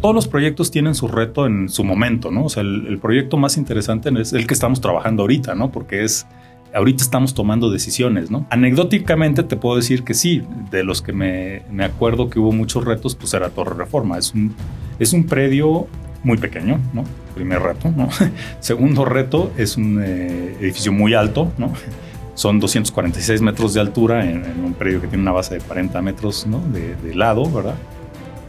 todos los proyectos tienen su reto en su momento, ¿no? O sea, el, proyecto más interesante es el que estamos trabajando ahorita, ¿no? Porque es, ahorita estamos tomando decisiones, ¿no? Anecdóticamente te puedo decir que sí, de los que me, me acuerdo que hubo muchos retos, pues era Torre Reforma. Es un, es un predio muy pequeño, ¿no? Primer reto, ¿no? Segundo reto es un eh, edificio muy alto, ¿no? Son 246 metros de altura en, un predio que tiene una base de 40 metros, ¿no? De, de lado, ¿verdad?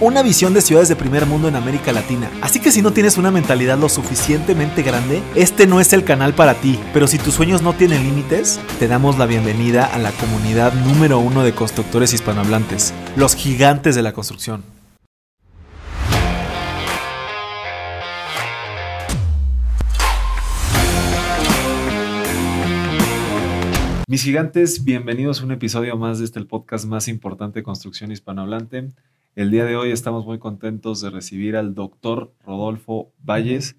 una visión de ciudades de primer mundo en América Latina. Así que si no tienes una mentalidad lo suficientemente grande, este no es el canal para ti. Pero si tus sueños no tienen límites, te damos la bienvenida a la comunidad número uno de constructores hispanohablantes, los gigantes de la construcción. Mis gigantes, bienvenidos a un episodio más de este el podcast más importante de construcción hispanohablante. El día de hoy estamos muy contentos de recibir al doctor Rodolfo Valles.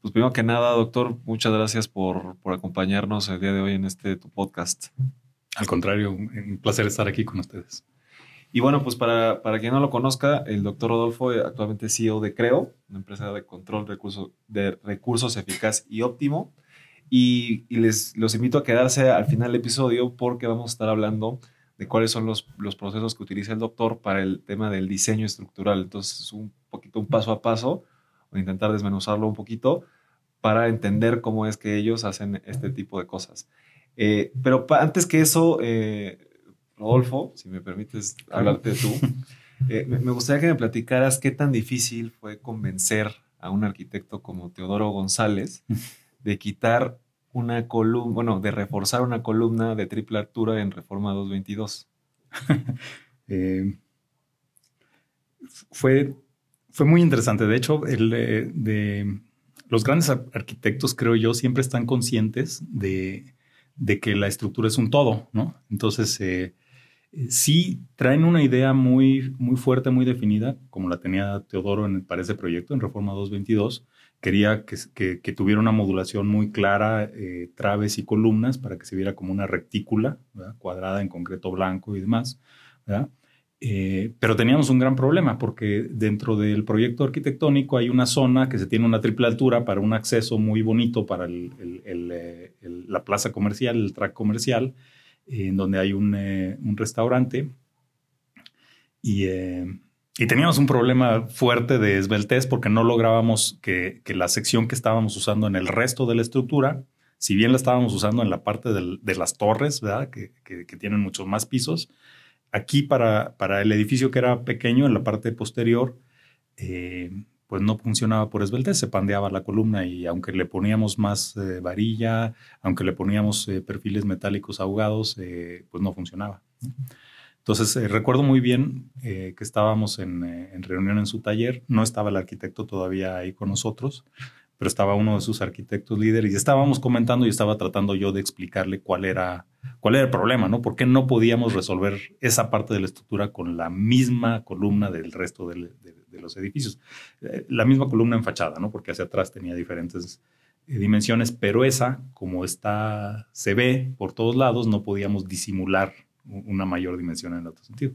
Pues primero que nada, doctor, muchas gracias por, por acompañarnos el día de hoy en este tu podcast. Al contrario, un placer estar aquí con ustedes. Y bueno, pues para, para quien no lo conozca, el doctor Rodolfo eh, actualmente es CEO de Creo, una empresa de control recurso, de recursos eficaz y óptimo. Y, y, les los invito a quedarse al final del episodio porque vamos a estar hablando de cuáles son los, los procesos que utiliza el doctor para el tema del diseño estructural. Entonces, es un poquito un paso a paso, o intentar desmenuzarlo un poquito para entender cómo es que ellos hacen este tipo de cosas. Eh, pero antes que eso, eh, Rodolfo, si me permites hablarte tú, eh, me gustaría que me platicaras qué tan difícil fue convencer a un arquitecto como Teodoro González de quitar una columna, bueno, de reforzar una columna de triple altura en Reforma 222. Eh, fue, fue muy interesante. De hecho, los grandes arquitectos, creo yo, siempre están conscientes de, de que la estructura es un todo, ¿no? Entonces, eh, sí traen una idea muy, muy fuerte, muy definida, como la tenía Teodoro en, para ese proyecto, en Reforma 222. Quería que, que, tuviera una modulación muy clara, eh, traves y columnas, para que se viera como una retícula, cuadrada en concreto blanco y demás. Eh, pero teníamos un gran problema porque dentro del proyecto arquitectónico hay una zona que se tiene una triple altura para un acceso muy bonito para eh, la plaza comercial, el track comercial, en donde hay un, eh, restaurante. Eh, y, teníamos un problema fuerte de esbeltez porque no lográbamos que, la sección que estábamos usando en el resto de la estructura, si bien la estábamos usando en la parte de las torres, ¿verdad? Que, tienen muchos más pisos, aquí para, el edificio que era pequeño, en la parte posterior, eh, pues no funcionaba por esbeltez, se pandeaba la columna y aunque le poníamos más eh, varilla, aunque le poníamos eh, perfiles metálicos ahogados, pues no funcionaba. Entonces recuerdo muy bien que estábamos en, en, reunión en su taller, no estaba el arquitecto todavía ahí con nosotros, pero estaba uno de sus arquitectos líderes y estábamos comentando y estaba tratando yo de explicarle cuál era, cuál era el problema, ¿no? ¿Por qué no podíamos resolver esa parte de la estructura con la misma columna del resto del de los edificios. Eh, la misma columna en fachada, ¿no? Porque hacia atrás tenía diferentes eh, dimensiones, pero esa, como está, se ve por todos lados, no podíamos disimular una mayor dimensión en el otro sentido.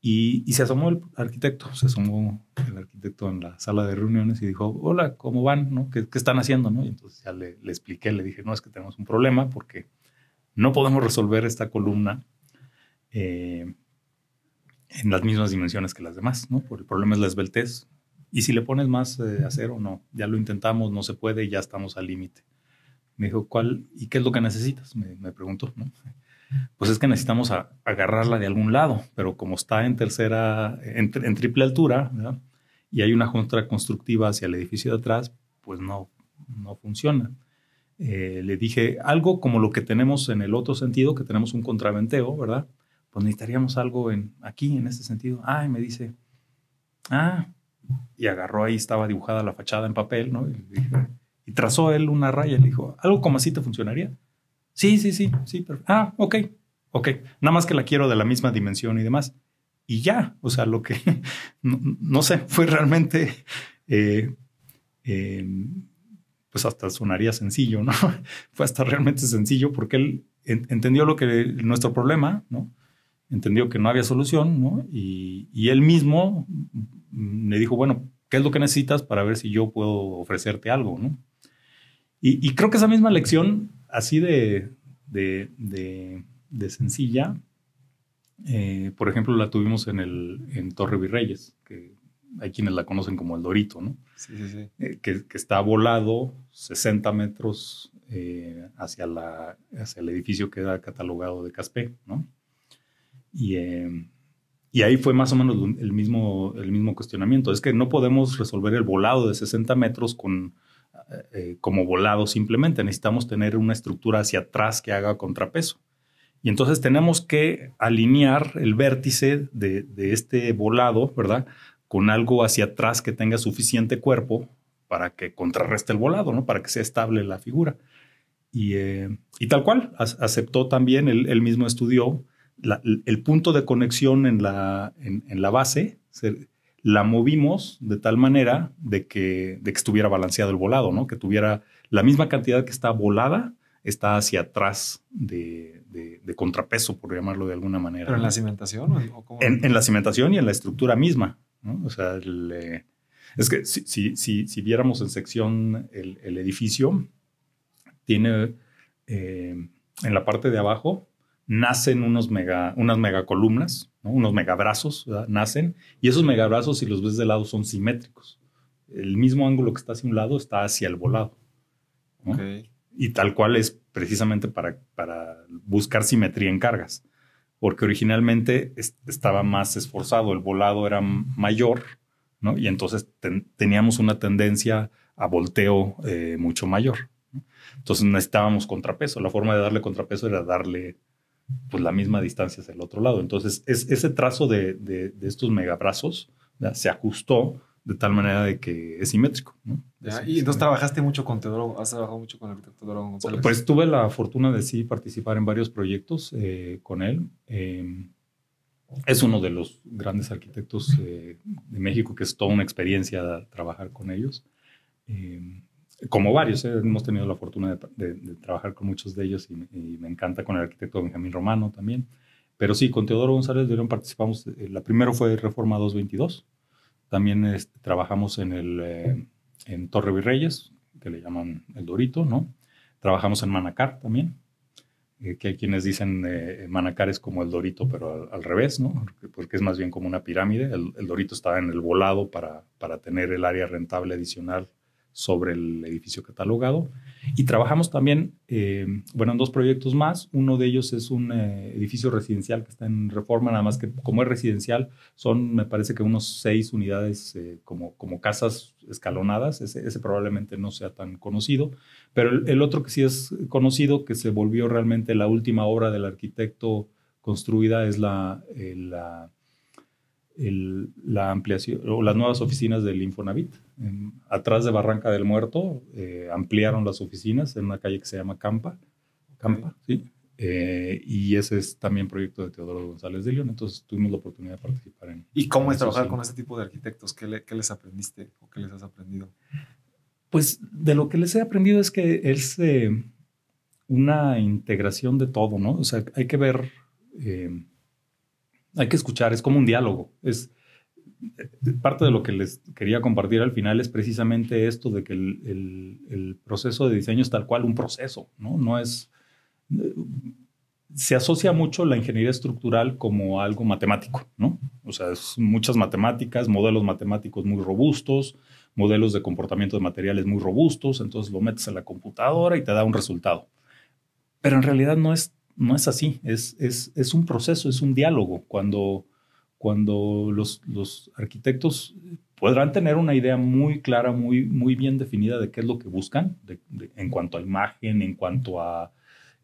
Y, se asomó el arquitecto, se asomó el arquitecto en la sala de reuniones y dijo, hola, ¿cómo van? ¿no? ¿Qué, están haciendo? ¿no? Y entonces ya le, le, expliqué, le dije, no, es que tenemos un problema porque no podemos resolver esta columna eh, en las mismas dimensiones que las demás, ¿no? Por el problema es la esbeltez. Y si le pones más eh, acero, no, ya lo intentamos, no se puede ya estamos al límite. Me dijo, ¿cuál y qué es lo que necesitas? Me, preguntó, ¿no? Pues es que necesitamos agarrarla de algún lado, pero como está en tercera, en, triple altura, y hay una junta constructiva hacia el edificio de atrás, pues no, no funciona. Eh, le dije algo como lo que tenemos en el otro sentido, que tenemos un contraventeo, ¿verdad? pues necesitaríamos algo en, aquí, en este sentido. Ah, y me dice, ah, y agarró ahí, estaba dibujada la fachada en papel, ¿no? Y, trazó él una raya y le dijo, ¿algo como así te funcionaría? Sí, sí, sí, sí, ah, ok, ok, nada más que la quiero de la misma dimensión y demás. y ya, o sea, lo que, no, sé, fue realmente, eh, em, pues hasta sonaría sencillo, ¿no? fue hasta realmente sencillo porque él entendió lo que nuestro problema, ¿no? Entendió que no había solución, ¿no? Y, y él mismo me dijo, bueno, ¿qué es lo que necesitas para ver si yo puedo ofrecerte algo, ¿no? Y, y creo que esa misma lección, así de, de, de, de sencilla, eh, por ejemplo, la tuvimos en, el, en Torre Virreyes, que hay quienes la conocen como el Dorito, ¿no? Sí, sí, sí. Eh, que, está volado 60 metros eh, hacia, la, hacia el edificio que era catalogado de Caspe, ¿no? Y, y, ahí fue más o menos el mismo, el mismo cuestionamiento. Es que no podemos resolver el volado de 60 metros con, como volado simplemente. Necesitamos tener una estructura hacia atrás que haga contrapeso. Y entonces tenemos que alinear el vértice de, este volado, ¿verdad? Con algo hacia atrás que tenga suficiente cuerpo para que contrarreste el volado, ¿no? Para que sea estable la figura. Y, eh, tal cual, aceptó también, él, mismo estudió el punto de conexión en la, en, la base, la movimos de tal manera de que, de que estuviera balanceado el volado, ¿no? Que tuviera la misma cantidad que está volada, está hacia atrás de, de, contrapeso, por llamarlo de alguna manera. ¿Pero en la cimentación? ¿o en, la cimentación y en la estructura misma. O sea, es que si, si, si, viéramos en sección el, edificio, tiene eh, en la parte de abajo, nacen unos mega, unas megacolumnas, ¿no? unos megabrazos, nacen, y esos megabrazos, si los ves de lado, son simétricos. El mismo ángulo que está hacia un lado está hacia el volado. Y tal cual es precisamente para, para buscar simetría en cargas, porque originalmente estaba más esforzado, el volado era mayor, ¿no? Y entonces teníamos una tendencia a volteo eh, mucho mayor. Entonces necesitábamos contrapeso. La forma de darle contrapeso era darle pues, la misma distancia hacia el otro lado. Entonces es, ese trazo de, de, estos megabrazos se ajustó de tal manera de que es simétrico. ¿no? y entonces trabajaste mucho con Teodoro, has trabajado mucho con el arquitecto Teodoro González. Pues tuve la fortuna de sí participar en varios proyectos eh, con él. Em, es uno de los grandes arquitectos eh, de México que es toda una experiencia trabajar con ellos. Como varios, eh, hemos tenido la fortuna de, trabajar con muchos de ellos y, me encanta con el arquitecto Benjamín Romano también. Pero sí, con Teodoro González de León participamos. la primera fue Reforma 222 también este, trabajamos en, el, eh, en Torre Virreyes, que le llaman el Dorito, ¿no? Trabajamos en Manacar también, eh, que hay quienes dicen eh, Manacar es como el Dorito, pero al, revés, ¿no? Porque, es más bien como una pirámide. El, el, Dorito está en el volado para, para tener el área rentable adicional sobre el edificio catalogado. Y trabajamos también, eh, bueno, en dos proyectos más. Uno de ellos es un eh, edificio residencial que está en reforma, nada más que como es residencial, son, me parece que unos seis unidades eh, como, como casas escalonadas. Ese, probablemente no sea tan conocido. Pero el, otro que sí es conocido, que se volvió realmente la última obra del arquitecto construida, es la, la la ampliación o las nuevas oficinas del Infonavit. Atrás de Barranca del Muerto eh, ampliaron las oficinas en una calle que se llama Campa. Campa, sí. Eh, y ese es también proyecto de Teodoro González de León. Entonces tuvimos la oportunidad de participar en. ¿Y cómo es trabajar con ese tipo de arquitectos? ¿Qué, les aprendiste o qué les has aprendido? Pues de lo que les he aprendido es que es eh, una integración de todo, ¿no? O sea, hay que ver hay que escuchar, es como un diálogo. Es parte de lo que les quería compartir al final es precisamente esto de que el, proceso de diseño es tal cual un proceso, ¿no? No es se asocia mucho la ingeniería estructural como algo matemático, ¿no? O sea, es muchas matemáticas, modelos matemáticos muy robustos, modelos de comportamiento de materiales muy robustos, entonces lo metes en la computadora y te da un resultado. Pero en realidad no es no es así, es, es, un proceso, es un diálogo. Cuando, cuando los, arquitectos podrán tener una idea muy clara, muy, muy bien definida de qué es lo que buscan, en cuanto a imagen, en cuanto a,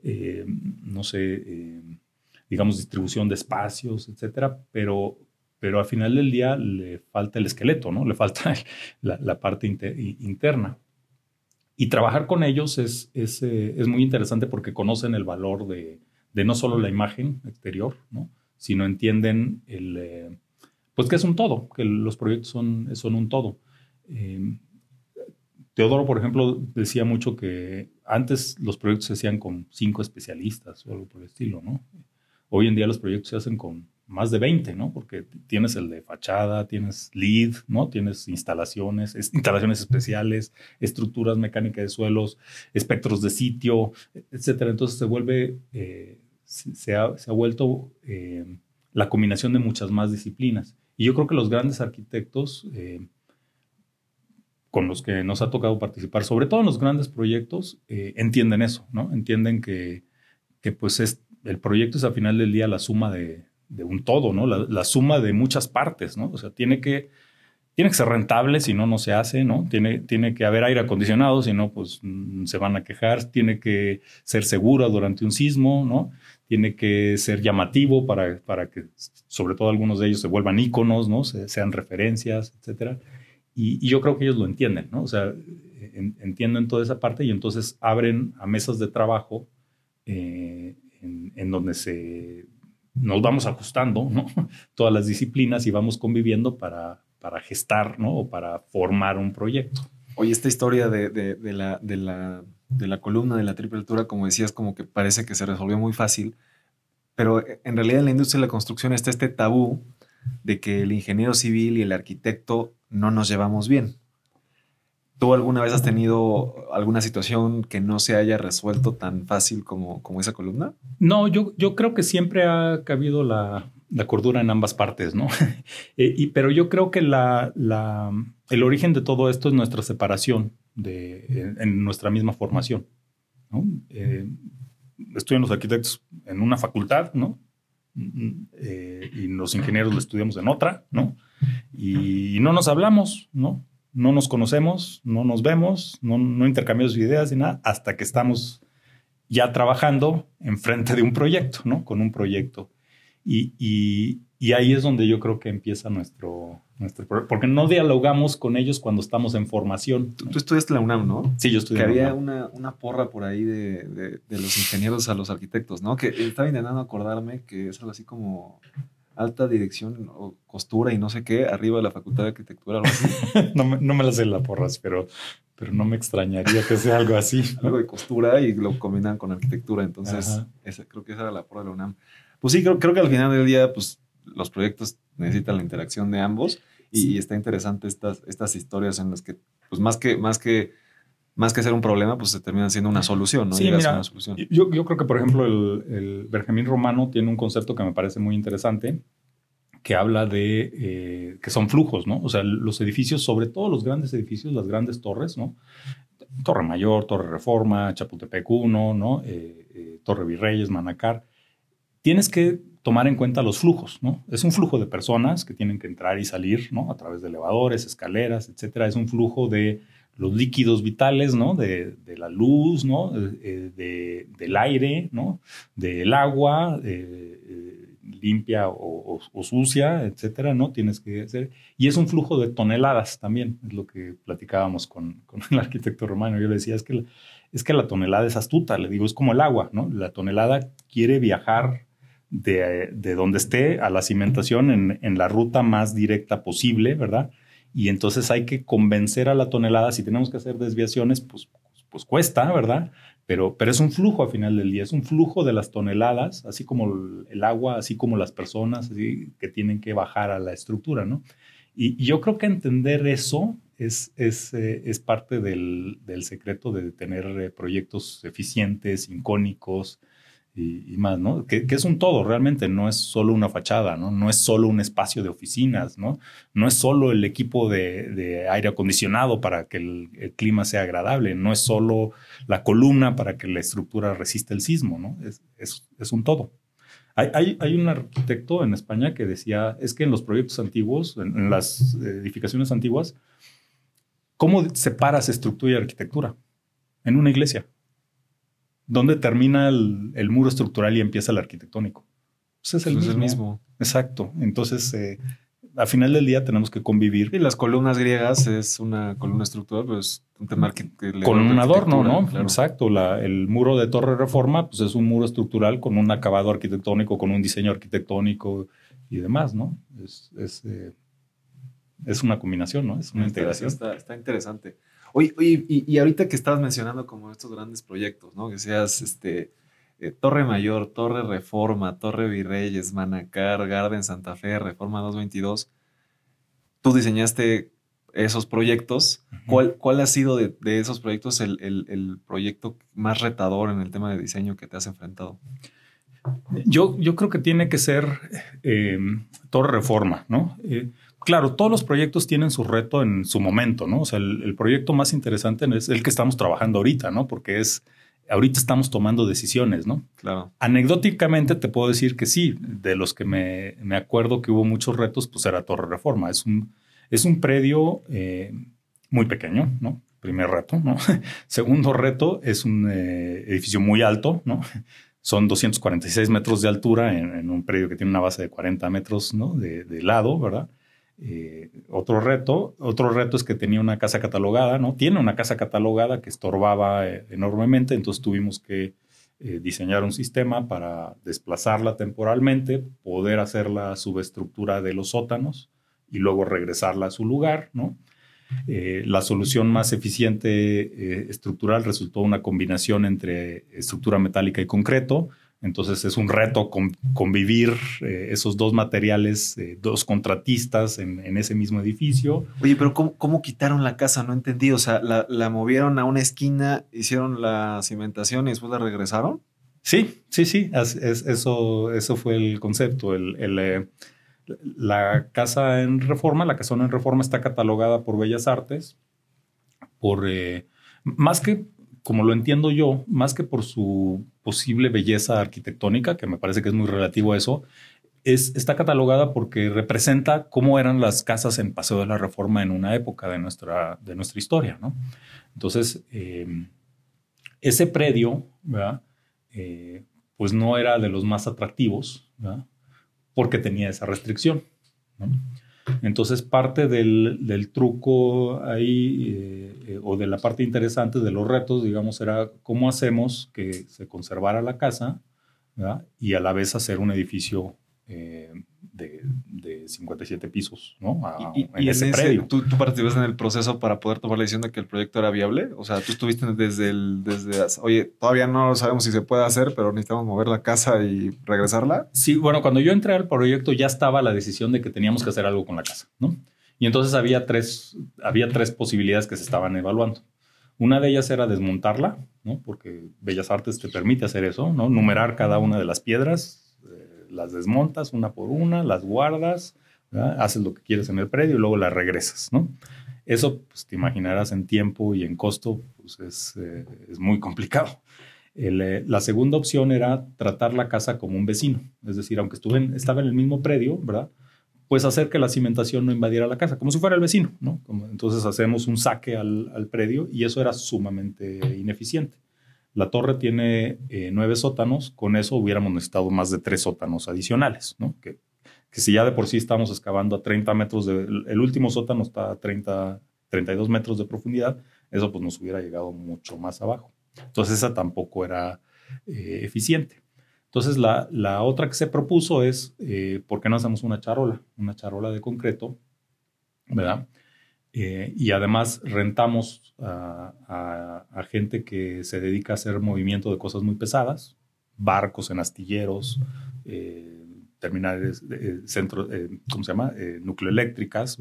eh, no sé, eh, digamos, distribución de espacios, etcétera, pero, pero al final del día le falta el esqueleto, ¿no? Le falta la, parte interna. Y trabajar con ellos es, es, eh, es, muy interesante porque conocen el valor de, de, no solo la imagen exterior, ¿no? Sino entienden el, eh, pues que es un todo, que los proyectos son, son un todo. Eh, Teodoro, por ejemplo, decía mucho que antes los proyectos se hacían con cinco especialistas o algo por el estilo, ¿no? Hoy en día los proyectos se hacen con más de 20, ¿no? Porque tienes el de fachada, tienes lead, ¿no? Tienes instalaciones, instalaciones especiales, estructuras mecánicas de suelos, espectros de sitio, etcétera. Entonces se vuelve, eh, se, ha, vuelto eh, la combinación de muchas más disciplinas. Y yo creo que los grandes arquitectos eh, con los que nos ha tocado participar, sobre todo en los grandes proyectos, entienden eso, ¿no? Entienden que, que pues es, el proyecto es al final del día la suma de, de un todo, ¿no? La, suma de muchas partes, ¿no? O sea, tiene que, tiene que ser rentable, si no, no se hace, ¿no? Tiene, tiene que haber aire acondicionado, si no, pues mm, se van a quejar. Tiene que ser segura durante un sismo, ¿no? Tiene que ser llamativo para, para que, sobre todo algunos de ellos, se vuelvan íconos, ¿no? sean referencias, etcétera. Y, yo creo que ellos lo entienden, ¿no? O sea, entienden toda esa parte y entonces abren a mesas de trabajo eh, en donde se nos vamos ajustando, ¿no? Todas las disciplinas y vamos conviviendo para, para gestar, ¿no? O para formar un proyecto. Oye, esta historia de, de, la, de, la, de la columna de la triple altura, como decías, como que parece que se resolvió muy fácil, pero en realidad en la industria de la construcción está este tabú de que el ingeniero civil y el arquitecto no nos llevamos bien. ¿Tú alguna vez has tenido alguna situación que no se haya resuelto tan fácil como, como esa columna? No, yo, yo creo que siempre ha cabido la, cordura en ambas partes, ¿no? Eh, y, pero yo creo que la, el origen de todo esto es nuestra separación de, en, nuestra misma formación. ¿no? Eh, estudian los arquitectos en una facultad, ¿no? Eh, y los ingenieros lo estudiamos en otra, ¿no? Y no nos hablamos, ¿no? no nos conocemos, no nos vemos, no, intercambiamos ideas ni nada, hasta que estamos ya trabajando enfrente de un proyecto, ¿no? Con un proyecto. Y, ahí es donde yo creo que empieza nuestro, nuestro porque no dialogamos con ellos cuando estamos en formación. Tú, estudiaste la UNAM, ¿no? Sí, yo estudié. Que había una, porra por ahí de, de, los ingenieros a los arquitectos, ¿no? Que estaba intentando acordarme que es algo así como alta dirección o costura y no sé qué, arriba de la Facultad de Arquitectura. no, me, no me la sé la porras, pero, pero no me extrañaría que sea algo así. algo de costura y lo combinan con arquitectura. Entonces, creo que esa era la porra de la UNAM. Pues sí, creo, creo que al final del día, pues los proyectos necesitan la interacción de ambos y, está interesante estas, estas historias en las que, pues más que, más que más que ser un problema, pues se termina siendo una solución, ¿no? Sí, una solución. Yo, yo, creo que, por ejemplo, el, el, Benjamín Romano tiene un concepto que me parece muy interesante, que habla de eh, que son flujos, ¿no? O sea, los edificios, sobre todo los grandes edificios, las grandes torres, ¿no? Torre Mayor, Torre Reforma, Chapultepec 1, ¿no? Eh, eh, Torre Virreyes, Manacar. Tienes que tomar en cuenta los flujos, ¿no? Es un flujo de personas que tienen que entrar y salir, ¿no? A través de elevadores, escaleras, etcétera. Es un flujo de los líquidos vitales, ¿no? De, la luz, ¿no? De, del aire, ¿no? Del agua, eh, limpia o, sucia, etcétera, ¿no? Tienes que hacer. Y es un flujo de toneladas también, es lo que platicábamos con, el arquitecto romano. Yo le decía, es que, es que la tonelada es astuta, le digo, es como el agua, ¿no? La tonelada quiere viajar de, donde esté a la cimentación en, en la ruta más directa posible, ¿verdad? y entonces hay que convencer a la tonelada, si tenemos que hacer desviaciones, pues, pues cuesta, ¿verdad? Pero, pero es un flujo al final del día, es un flujo de las toneladas, así como el agua, así como las personas que tienen que bajar a la estructura, ¿no? Y, yo creo que entender eso es, es, eh, es parte del, del, secreto de tener eh, proyectos eficientes, incónicos, y, más, ¿no? Que, es un todo, realmente no es solo una fachada, ¿no? No es solo un espacio de oficinas, ¿no? No es solo el equipo de, aire acondicionado para que el, clima sea agradable, no es solo la columna para que la estructura resista el sismo, ¿no? Es, un todo. Hay, hay, un arquitecto en España que decía, es que en los proyectos antiguos, en las edificaciones antiguas, ¿cómo separas estructura y arquitectura? En una iglesia. ¿Dónde termina el, muro estructural y empieza el arquitectónico? Pues es el, mismo. Exacto. Entonces, eh, a final del día tenemos que convivir. Y las columnas griegas es una columna estructural, pues un tema que, con un adorno, ¿no? Exacto. el muro de Torre Reforma, pues es un muro estructural con un acabado arquitectónico, con un diseño arquitectónico y demás, ¿no? Es, es, eh, una combinación, ¿no? Es una integración. Está, interesante. Oye, oye y, ahorita que estabas mencionando como estos grandes proyectos, ¿no? Que seas este eh, Torre Mayor, Torre Reforma, Torre Virreyes, Manacar, Garden Santa Fe, Reforma 222. Tú diseñaste esos proyectos. ¿Cuál, ¿Cuál, ha sido de, esos proyectos el, proyecto más retador en el tema de diseño que te has enfrentado? Yo, yo creo que tiene que ser eh, Torre Reforma, ¿no? Eh, claro, todos los proyectos tienen su reto en su momento, ¿no? O sea, el, el, proyecto más interesante es el que estamos trabajando ahorita, ¿no? Porque es ahorita estamos tomando decisiones, ¿no? Claro. Anecdóticamente te puedo decir que sí, de los que me, acuerdo que hubo muchos retos, pues era Torre Reforma. Es un, es un predio eh, muy pequeño, ¿no? Primer reto, ¿no? Segundo reto, es un eh, edificio muy alto, ¿no? Son 246 metros de altura en, un predio que tiene una base de 40 metros, ¿no? De, de lado, ¿verdad? Eh, otro reto, otro reto es que tenía una casa catalogada, ¿no? Tiene una casa catalogada que estorbaba eh, enormemente, entonces tuvimos que eh, diseñar un sistema para desplazarla temporalmente, poder hacer la subestructura de los sótanos y luego regresarla a su lugar, ¿no? la solución más eficiente estructural resultó una combinación entre estructura metálica y concreto, entonces es un reto convivir eh, esos dos materiales, eh, dos contratistas en, ese mismo edificio. Oye, pero ¿cómo, quitaron la casa? No entendí. O sea, la, movieron a una esquina, hicieron la cimentación y después la regresaron. Sí, sí, sí. eso, eso fue el concepto. Eh, la casa en reforma, la casona en reforma está catalogada por Bellas Artes por más que como lo entiendo yo, más que por su posible belleza arquitectónica, que me parece que es muy relativo a eso, es, está catalogada porque representa cómo eran las casas en Paseo de la Reforma en una época de nuestra, de nuestra historia. ¿no? Entonces, eh, ese predio, eh, pues no era de los más atractivos, porque tenía esa restricción. Entonces, parte del, truco ahí, eh, eh, o de la parte interesante de los retos, digamos, era cómo hacemos que se conservara la casa y a la vez hacer un edificio eh, de, 57 pisos, ¿no? y, en ese, predio. ¿tú, participaste en el proceso para poder tomar la decisión de que el proyecto era viable. O sea, tú estuviste desde el, desde, oye, todavía no sabemos si se puede hacer, pero necesitamos mover la casa y regresarla. Sí, bueno, cuando yo entré al proyecto ya estaba la decisión de que teníamos que hacer algo con la casa, ¿no? Y entonces había tres, había tres posibilidades que se estaban evaluando. Una de ellas era desmontarla, ¿no? Porque Bellas Artes te permite hacer eso, ¿no? Numerar cada una de las piedras, las desmontas una por una, las guardas, haces lo que quieres en el predio y luego las regresas, ¿no? Eso, pues te imaginarás en tiempo y en costo, pues es, eh, muy complicado. Eh, la segunda opción era tratar la casa como un vecino, es decir, aunque estuve estaba en el mismo predio, ¿verdad? Pues hacer que la cimentación no invadiera la casa, como si fuera el vecino, ¿no? entonces hacemos un saque al, al predio y eso era sumamente ineficiente. La torre tiene eh, nueve sótanos, con eso hubiéramos necesitado más de tres sótanos adicionales, ¿no? Que, si ya de por sí estamos excavando a 30 metros, de, el último sótano está a 30, 32 metros de profundidad, eso pues nos hubiera llegado mucho más abajo. Entonces esa tampoco era eh, eficiente. Entonces la, la, otra que se propuso es, eh, ¿por qué no hacemos una charola? Una charola de concreto, ¿verdad? Eh, y además rentamos a, gente que se dedica a hacer movimiento de cosas muy pesadas, barcos en astilleros, eh, terminales, eh, centros, ¿cómo se llama? nucleoeléctricas,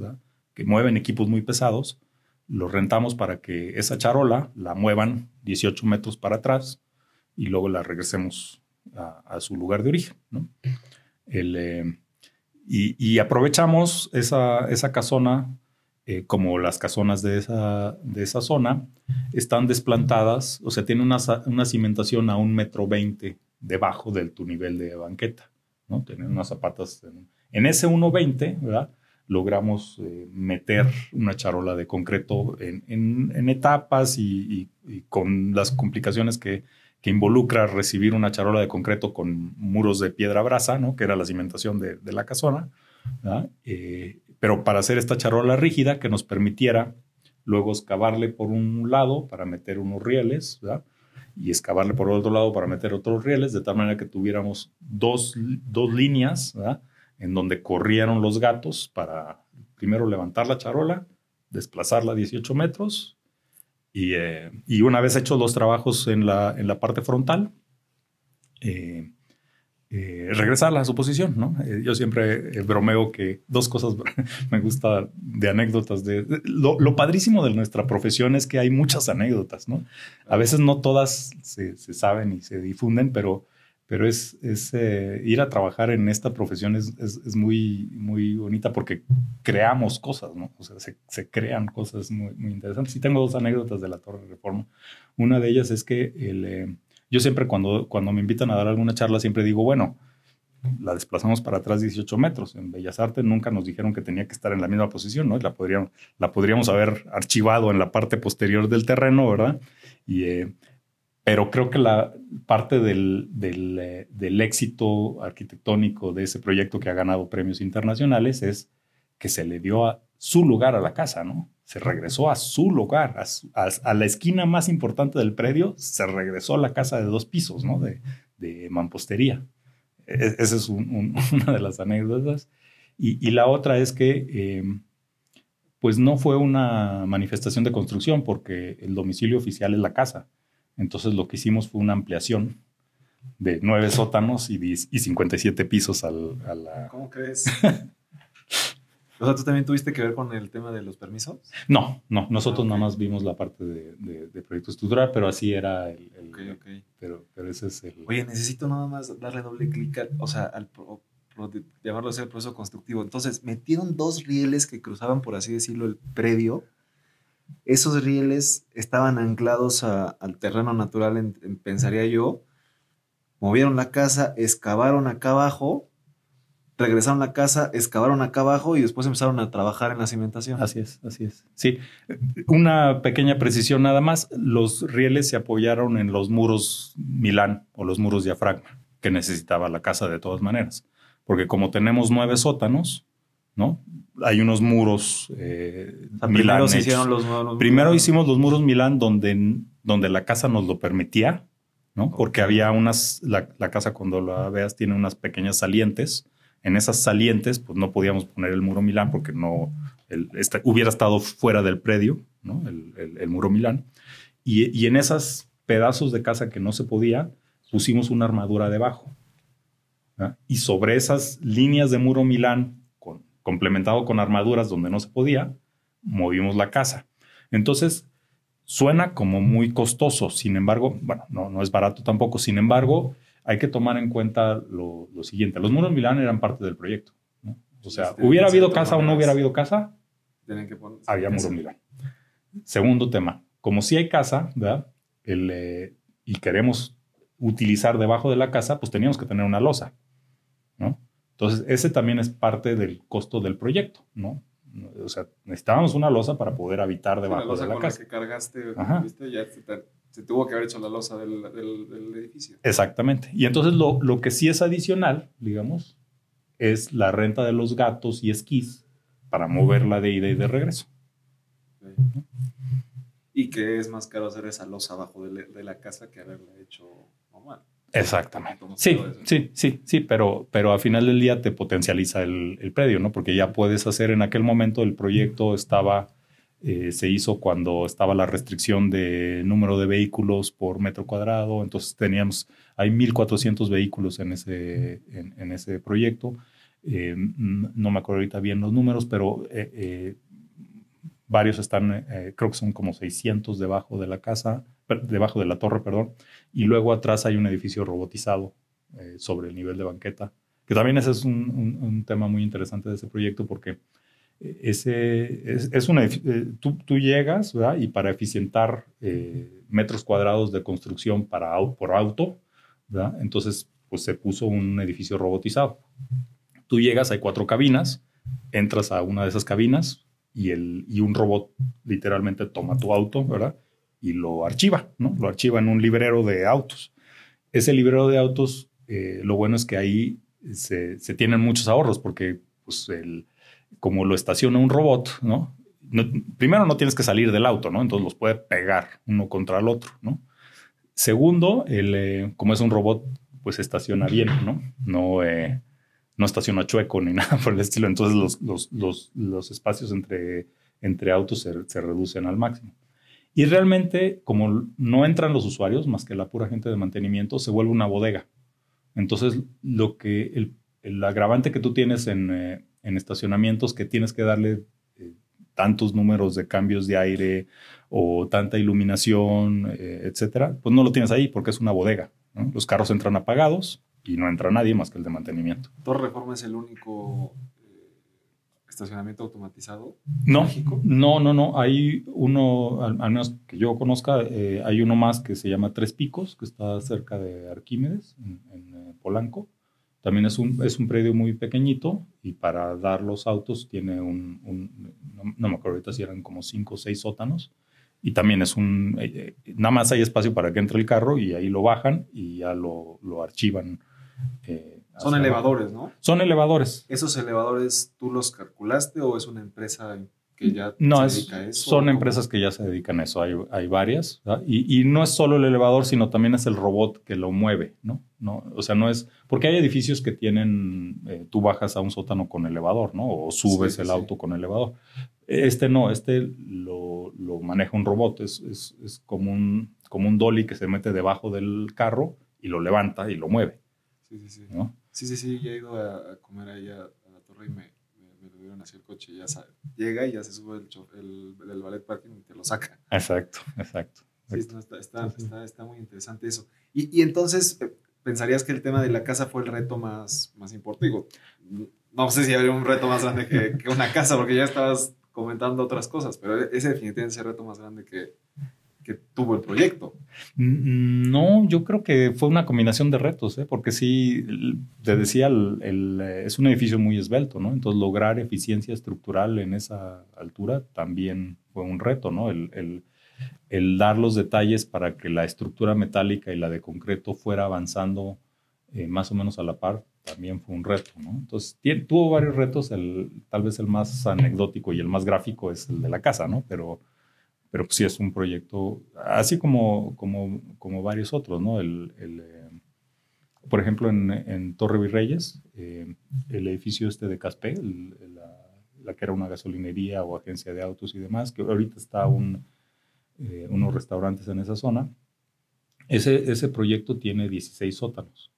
que mueven equipos muy pesados. Los rentamos para que esa charola la muevan 18 metros para atrás y luego la regresemos a, su lugar de origen. y, aprovechamos esa, esa casona eh, como las casonas de esa, de esa zona, están desplantadas, o sea, tiene una, una cimentación a un metro veinte debajo de tu nivel de banqueta, ¿no? Tienen unas zapatas. En, ese 1.20, ¿verdad? Logramos eh, meter una charola de concreto en, en, etapas y, con las complicaciones que, que, involucra recibir una charola de concreto con muros de piedra brasa, ¿no? Que era la cimentación de, de la casona Eh, pero para hacer esta charola rígida que nos permitiera luego excavarle por un lado para meter unos rieles, y excavarle por otro lado para meter otros rieles, de tal manera que tuviéramos dos, dos líneas en donde corrieron los gatos para primero levantar la charola, desplazarla 18 metros, y, eh, y una vez hechos los trabajos en la, en la parte frontal, eh, eh, regresarla a su posición, ¿no? Eh, yo siempre bromeo que dos cosas me gusta de anécdotas. De, lo, padrísimo de nuestra profesión es que hay muchas anécdotas, ¿no? A veces no todas se, saben y se difunden, pero, pero es, es ir a trabajar en esta profesión es, es, muy, muy bonita porque creamos cosas, ¿no? O sea, se, se crean cosas muy, muy, interesantes. Y tengo dos anécdotas de la Torre Reforma. Una de ellas es que el yo siempre cuando, cuando me invitan a dar alguna charla, siempre digo, bueno, la desplazamos para atrás 18 metros. En Bellas Artes nunca nos dijeron que tenía que estar en la misma posición, ¿no? La podríamos, la podríamos haber archivado en la parte posterior del terreno, ¿verdad? Y, eh, pero creo que la parte del, del, eh, del, éxito arquitectónico de ese proyecto que ha ganado premios internacionales es que se le dio a su lugar a la casa, ¿no? se regresó a su lugar, a, la esquina más importante del predio, se regresó a la casa de dos pisos, ¿no? De, mampostería. E, esa es una de las anécdotas. Y, la otra es que, em, pues no fue una manifestación de construcción, porque el domicilio oficial es la casa. Entonces lo que hicimos fue una ampliación de nueve sótanos y, y 57 pisos al, a la... ¿Cómo crees? O sea, ¿tú también tuviste que ver con el tema de los permisos? No, no, nosotros ah, nada más vimos la parte de, proyecto estructural, pero así era el... Pero, pero ese es el... Oye, necesito nada más darle doble clic, o sea, al llamarlo así el proceso constructivo. Entonces, metieron dos rieles que cruzaban, por así decirlo, el predio. Esos rieles estaban anclados al terreno natural, pensaría yo. Movieron la casa, excavaron acá abajo regresaron a casa, excavaron acá abajo y después empezaron a trabajar en la cimentación. Así es, así es. Sí, una pequeña precisión nada más, los rieles se apoyaron en los muros Milán o los muros diafragma que necesitaba la casa de todas maneras, porque como tenemos nueve sótanos, ¿no? Hay unos muros eh, Milán. Primero, hicieron los, primero hicimos los muros Milán donde, donde la casa nos lo permitía, ¿no? Porque había unas, la, la, casa cuando la veas tiene unas pequeñas salientes en esas salientes, pues no podíamos poner el muro Milán porque no este, hubiera estado fuera del predio, ¿no? el, muro Milán. Y, en esos pedazos de casa que no se podía, pusimos una armadura debajo. Y sobre esas líneas de muro Milán, con, complementado con armaduras donde no se podía, movimos la casa. Entonces, suena como muy costoso, sin embargo, bueno, no, no es barato tampoco, sin embargo, hay que tomar en cuenta lo, siguiente. Los muros Milán eran parte del proyecto. O sea, este, hubiera habido casa o no hubiera habido casa, que había muro Milán. Segundo tema, como si hay casa, ¿verdad? Eh, y queremos utilizar debajo de la casa, pues teníamos que tener una losa, ¿no? Entonces, ese también es parte del costo del proyecto, ¿no? O sea, necesitábamos una losa para poder habitar debajo de la casa. que cargaste, ¿viste? Ya se tuvo que haber hecho la losa del, edificio. Exactamente. Y entonces lo, lo, que sí es adicional, digamos, es la renta de los gatos y esquís para moverla de ida y de regreso. Y que es más caro hacer esa losa abajo de, la casa que haberla hecho normal. Exactamente. Sí, sí, sí, sí, pero, pero al final del día te potencializa el, el, predio, ¿no? Porque ya puedes hacer en aquel momento el proyecto estaba eh, se hizo cuando estaba la restricción de número de vehículos por metro cuadrado, entonces teníamos, hay 1.400 vehículos en ese, en, ese proyecto. Eh, no me acuerdo ahorita bien los números, pero eh, varios están, creo que son como 600 debajo de la casa, debajo de la torre, perdón, y luego atrás hay un edificio robotizado sobre el nivel de banqueta, que también ese es un, un tema muy interesante de ese proyecto porque ese, es, una, eh, tú, tú, llegas y para eficientar eh, metros cuadrados de construcción para, por auto, entonces pues se puso un edificio robotizado. Tú llegas, hay cuatro cabinas, entras a una de esas cabinas y, el, y un robot literalmente toma tu auto ¿verdad? y lo archiva, ¿no? lo archiva en un librero de autos. Ese librero de autos, eh, lo bueno es que ahí se, se tienen muchos ahorros porque pues el, como lo estaciona un robot, ¿no? Primero no tienes que salir del auto, ¿no? Entonces los puede pegar uno contra el otro, ¿no? Segundo, el, eh, como es un robot, pues estaciona bien, ¿no? No, eh, no estaciona chueco ni nada por el estilo. Entonces los, los, los, los espacios entre, entre autos se, se, reducen al máximo. Y realmente, como no entran los usuarios, más que la pura gente de mantenimiento, se vuelve una bodega. Entonces, lo que el, el agravante que tú tienes en, eh, en estacionamientos, que tienes que darle eh, tantos números de cambios de aire o tanta iluminación, eh, etcétera, pues no lo tienes ahí porque es una bodega. ¿no? Los carros entran apagados y no entra nadie más que el de mantenimiento. ¿Torre Reforma es el único estacionamiento automatizado? No, no, no, no. Hay uno, al, menos que yo conozca, eh, hay uno más que se llama Tres Picos, que está cerca de Arquímedes, en, en eh, Polanco. También es un, es un predio muy pequeñito y para dar los autos tiene un, un no, no, me acuerdo ahorita si eran como cinco o seis sótanos. Y también es un, eh, nada más hay espacio para que entre el carro y ahí lo bajan y ya lo, lo archivan. Eh, son elevadores, ¿no? Son elevadores. ¿Esos elevadores tú los calculaste o es una empresa que ya no, se dedica a eso? Son empresas que ya se dedican a eso, hay, hay varias. Y, y, no es solo el elevador, sino también es el robot que lo mueve, ¿no? no o sea, no es... Porque hay edificios que tienen, eh, tú bajas a un sótano con elevador, ¿no? O subes sí, el sí. auto con elevador. Este no, este lo, lo maneja un robot, es, es, es, como, un, como un dolly que se mete debajo del carro y lo levanta y lo mueve. Sí, sí, sí. ¿no? Sí, sí, sí, ya he ido a, comer ahí a, a, la torre y me, dieron así el coche. Ya sabe, llega y ya se sube el, el, el, ballet parking y te lo saca. Exacto, exacto. Sí, está, está, está, está, está muy interesante eso. Y, y, entonces, eh, ¿pensarías que el tema de la casa fue el reto más, más importante? no sé si habría un reto más grande que, que una casa, porque ya estabas comentando otras cosas, pero ese definitivamente es el reto más grande que, que tuvo el proyecto. No, yo creo que fue una combinación de retos, ¿eh? porque sí, te decía, el, el, es un edificio muy esbelto, ¿no? Entonces lograr eficiencia estructural en esa altura también fue un reto, ¿no? El, el, dar los detalles para que la estructura metálica y la de concreto fuera avanzando eh, más o menos a la par también fue un reto, ¿no? Entonces, tuvo varios retos, el, tal vez el más anecdótico y el más gráfico es el de la casa, ¿no? Pero pero pues sí es un proyecto, así como, como, como varios otros, ¿no? El, el eh, por ejemplo, en, en Torre Virreyes, eh, el edificio este de Caspe, el, la, la, que era una gasolinería o agencia de autos y demás, que ahorita está un, eh, unos restaurantes en esa zona, ese, ese proyecto tiene 16 sótanos.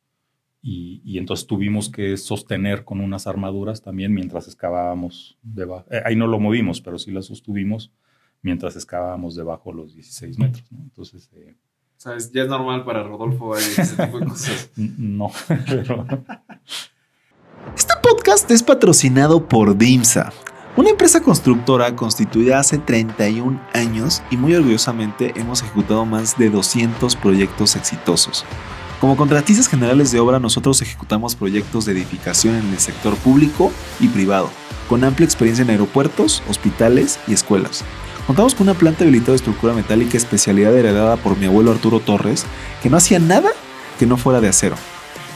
Y, y, entonces tuvimos que sostener con unas armaduras también mientras excavábamos debajo. Eh, ahí no lo movimos, pero sí las sostuvimos mientras excavábamos debajo los 16 metros. ¿no? Entonces... Eh, ¿Sabes? Ya es normal para Rodolfo ese tipo de cosas. no, pero... Este podcast es patrocinado por DIMSA, una empresa constructora constituida hace 31 años y muy orgullosamente hemos ejecutado más de 200 proyectos exitosos. Como contratistas generales de obra, nosotros ejecutamos proyectos de edificación en el sector público y privado, con amplia experiencia en aeropuertos, hospitales y escuelas. Contamos con una planta habilitada de estructura metálica especialidad heredada por mi abuelo Arturo Torres, que no hacía nada que no fuera de acero.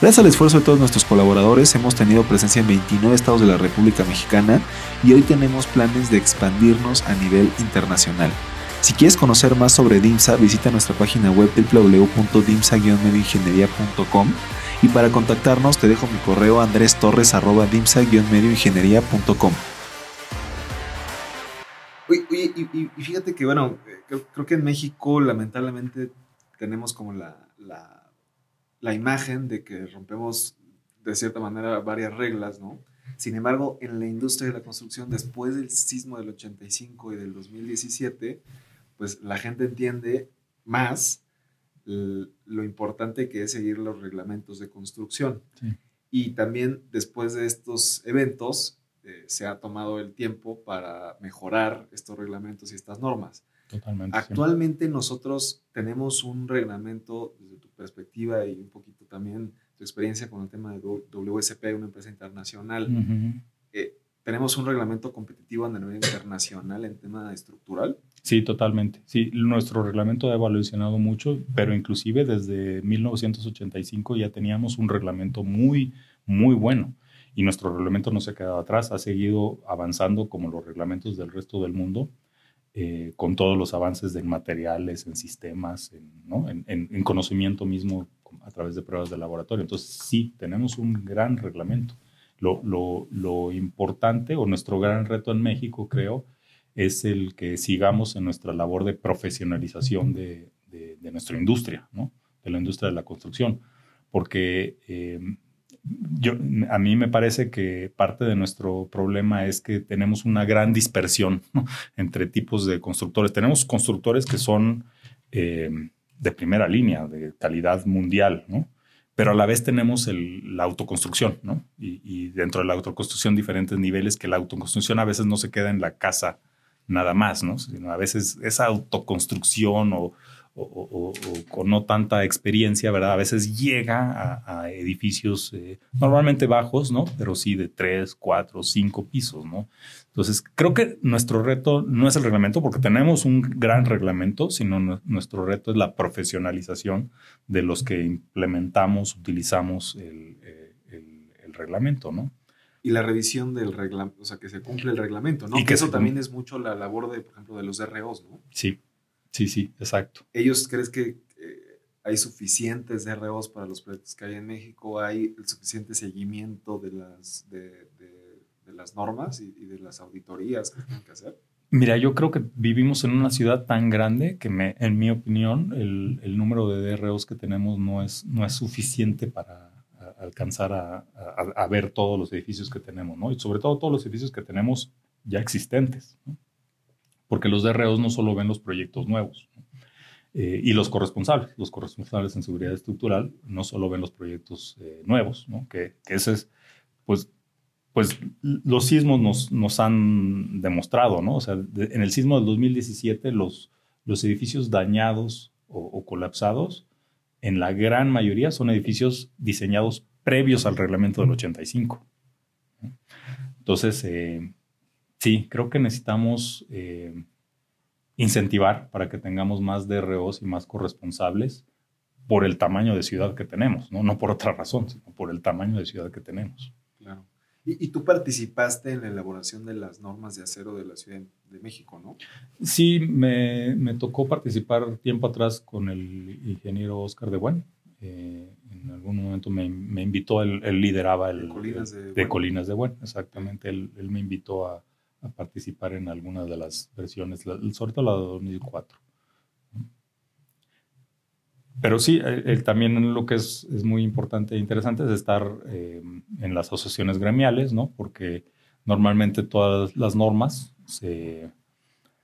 Gracias al esfuerzo de todos nuestros colaboradores hemos tenido presencia en 29 estados de la República Mexicana y hoy tenemos planes de expandirnos a nivel internacional. Si quieres conocer más sobre DIMSA, visita nuestra página web www.dimsa-medioingeniería.com y para contactarnos te dejo mi correo andrestorres.dimsa-medioingeniería.com. Oye, oye y, y, fíjate que, bueno, creo, creo, que en México lamentablemente tenemos como la, la, la, imagen de que rompemos de cierta manera varias reglas, ¿no? Sin embargo, en la industria de la construcción, después del sismo del 85 y del 2017, pues la gente entiende más lo importante que es seguir los reglamentos de construcción. Sí. Y también después de estos eventos, eh, se ha tomado el tiempo para mejorar estos reglamentos y estas normas. Totalmente. Actualmente sí. nosotros tenemos un reglamento desde tu perspectiva y un poquito también tu experiencia con el tema de WSP, una empresa internacional. Uh -huh. eh, tenemos un reglamento competitivo a nivel internacional en tema estructural. Sí, totalmente. Sí, nuestro reglamento ha evolucionado mucho, pero inclusive desde 1985 ya teníamos un reglamento muy, muy bueno y nuestro reglamento no se ha quedado atrás, ha seguido avanzando como los reglamentos del resto del mundo, eh, con todos los avances en materiales, en sistemas, en, conocimiento mismo a través de pruebas de laboratorio. Entonces, sí, tenemos un gran reglamento. Lo, lo, importante o nuestro gran reto en México, creo, es el que sigamos en nuestra labor de profesionalización de, de, nuestra industria, ¿no? de la industria de la construcción, porque eh, yo, a mí me parece que parte de nuestro problema es que tenemos una gran dispersión entre tipos de constructores. Tenemos constructores que son eh, de primera línea, de calidad mundial, ¿no? pero a la vez tenemos la autoconstrucción, ¿no? Y, dentro de la autoconstrucción diferentes niveles que la autoconstrucción a veces no se queda en la casa nada más, ¿no? Sino a veces esa autoconstrucción o, o, con no tanta experiencia, ¿verdad? A veces llega a, edificios eh, normalmente bajos, ¿no? Pero sí de tres, cuatro, cinco pisos, ¿no? Entonces, creo que nuestro reto no es el reglamento, porque tenemos un gran reglamento, sino nuestro reto es la profesionalización de los que implementamos, utilizamos el, eh, reglamento, ¿no? y la revisión del reglamento, o sea, que se cumple el reglamento, ¿no? Y que eso también es mucho la labor de, por ejemplo, de los ROs, ¿no? Sí, Sí, sí, exacto. ¿Ellos crees que eh, hay suficientes DROs para los proyectos que hay en México? ¿Hay el suficiente seguimiento de las, de, las normas y, de las auditorías que tienen que hacer? Mira, yo creo que vivimos en una ciudad tan grande que, me, en mi opinión, el, número de DROs que tenemos no es, no es suficiente para alcanzar a, a, ver todos los edificios que tenemos, ¿no? Y sobre todo todos los edificios que tenemos ya existentes. ¿no? Porque los DROs no solo ven los proyectos nuevos. Eh, y los corresponsables, los corresponsables en seguridad estructural, no solo ven los proyectos eh, nuevos, ¿no? que, que, ese es, pues, pues los sismos nos, nos han demostrado, ¿no? O sea, en el sismo del 2017, los, los edificios dañados o, colapsados, en la gran mayoría son edificios diseñados previos al reglamento del 85. Entonces, eh, Sí, creo que necesitamos eh, incentivar para que tengamos más DROs y más corresponsables por el tamaño de ciudad que tenemos, ¿no? no por otra razón, sino por el tamaño de ciudad que tenemos. Claro. Y, tú participaste en la elaboración de las normas de acero de la Ciudad de México, ¿no? Sí, me, me tocó participar tiempo atrás con el ingeniero Oscar de Buen. Eh, en algún momento me, me invitó, él, lideraba el... De Colinas de, de Colinas de Buen, exactamente. Él, él me invitó a, a participar en alguna de las versiones, sobre todo la de 2004. Pero sí, también lo que es, es, muy importante e interesante es estar eh, en las asociaciones gremiales, ¿no? Porque normalmente todas las normas se...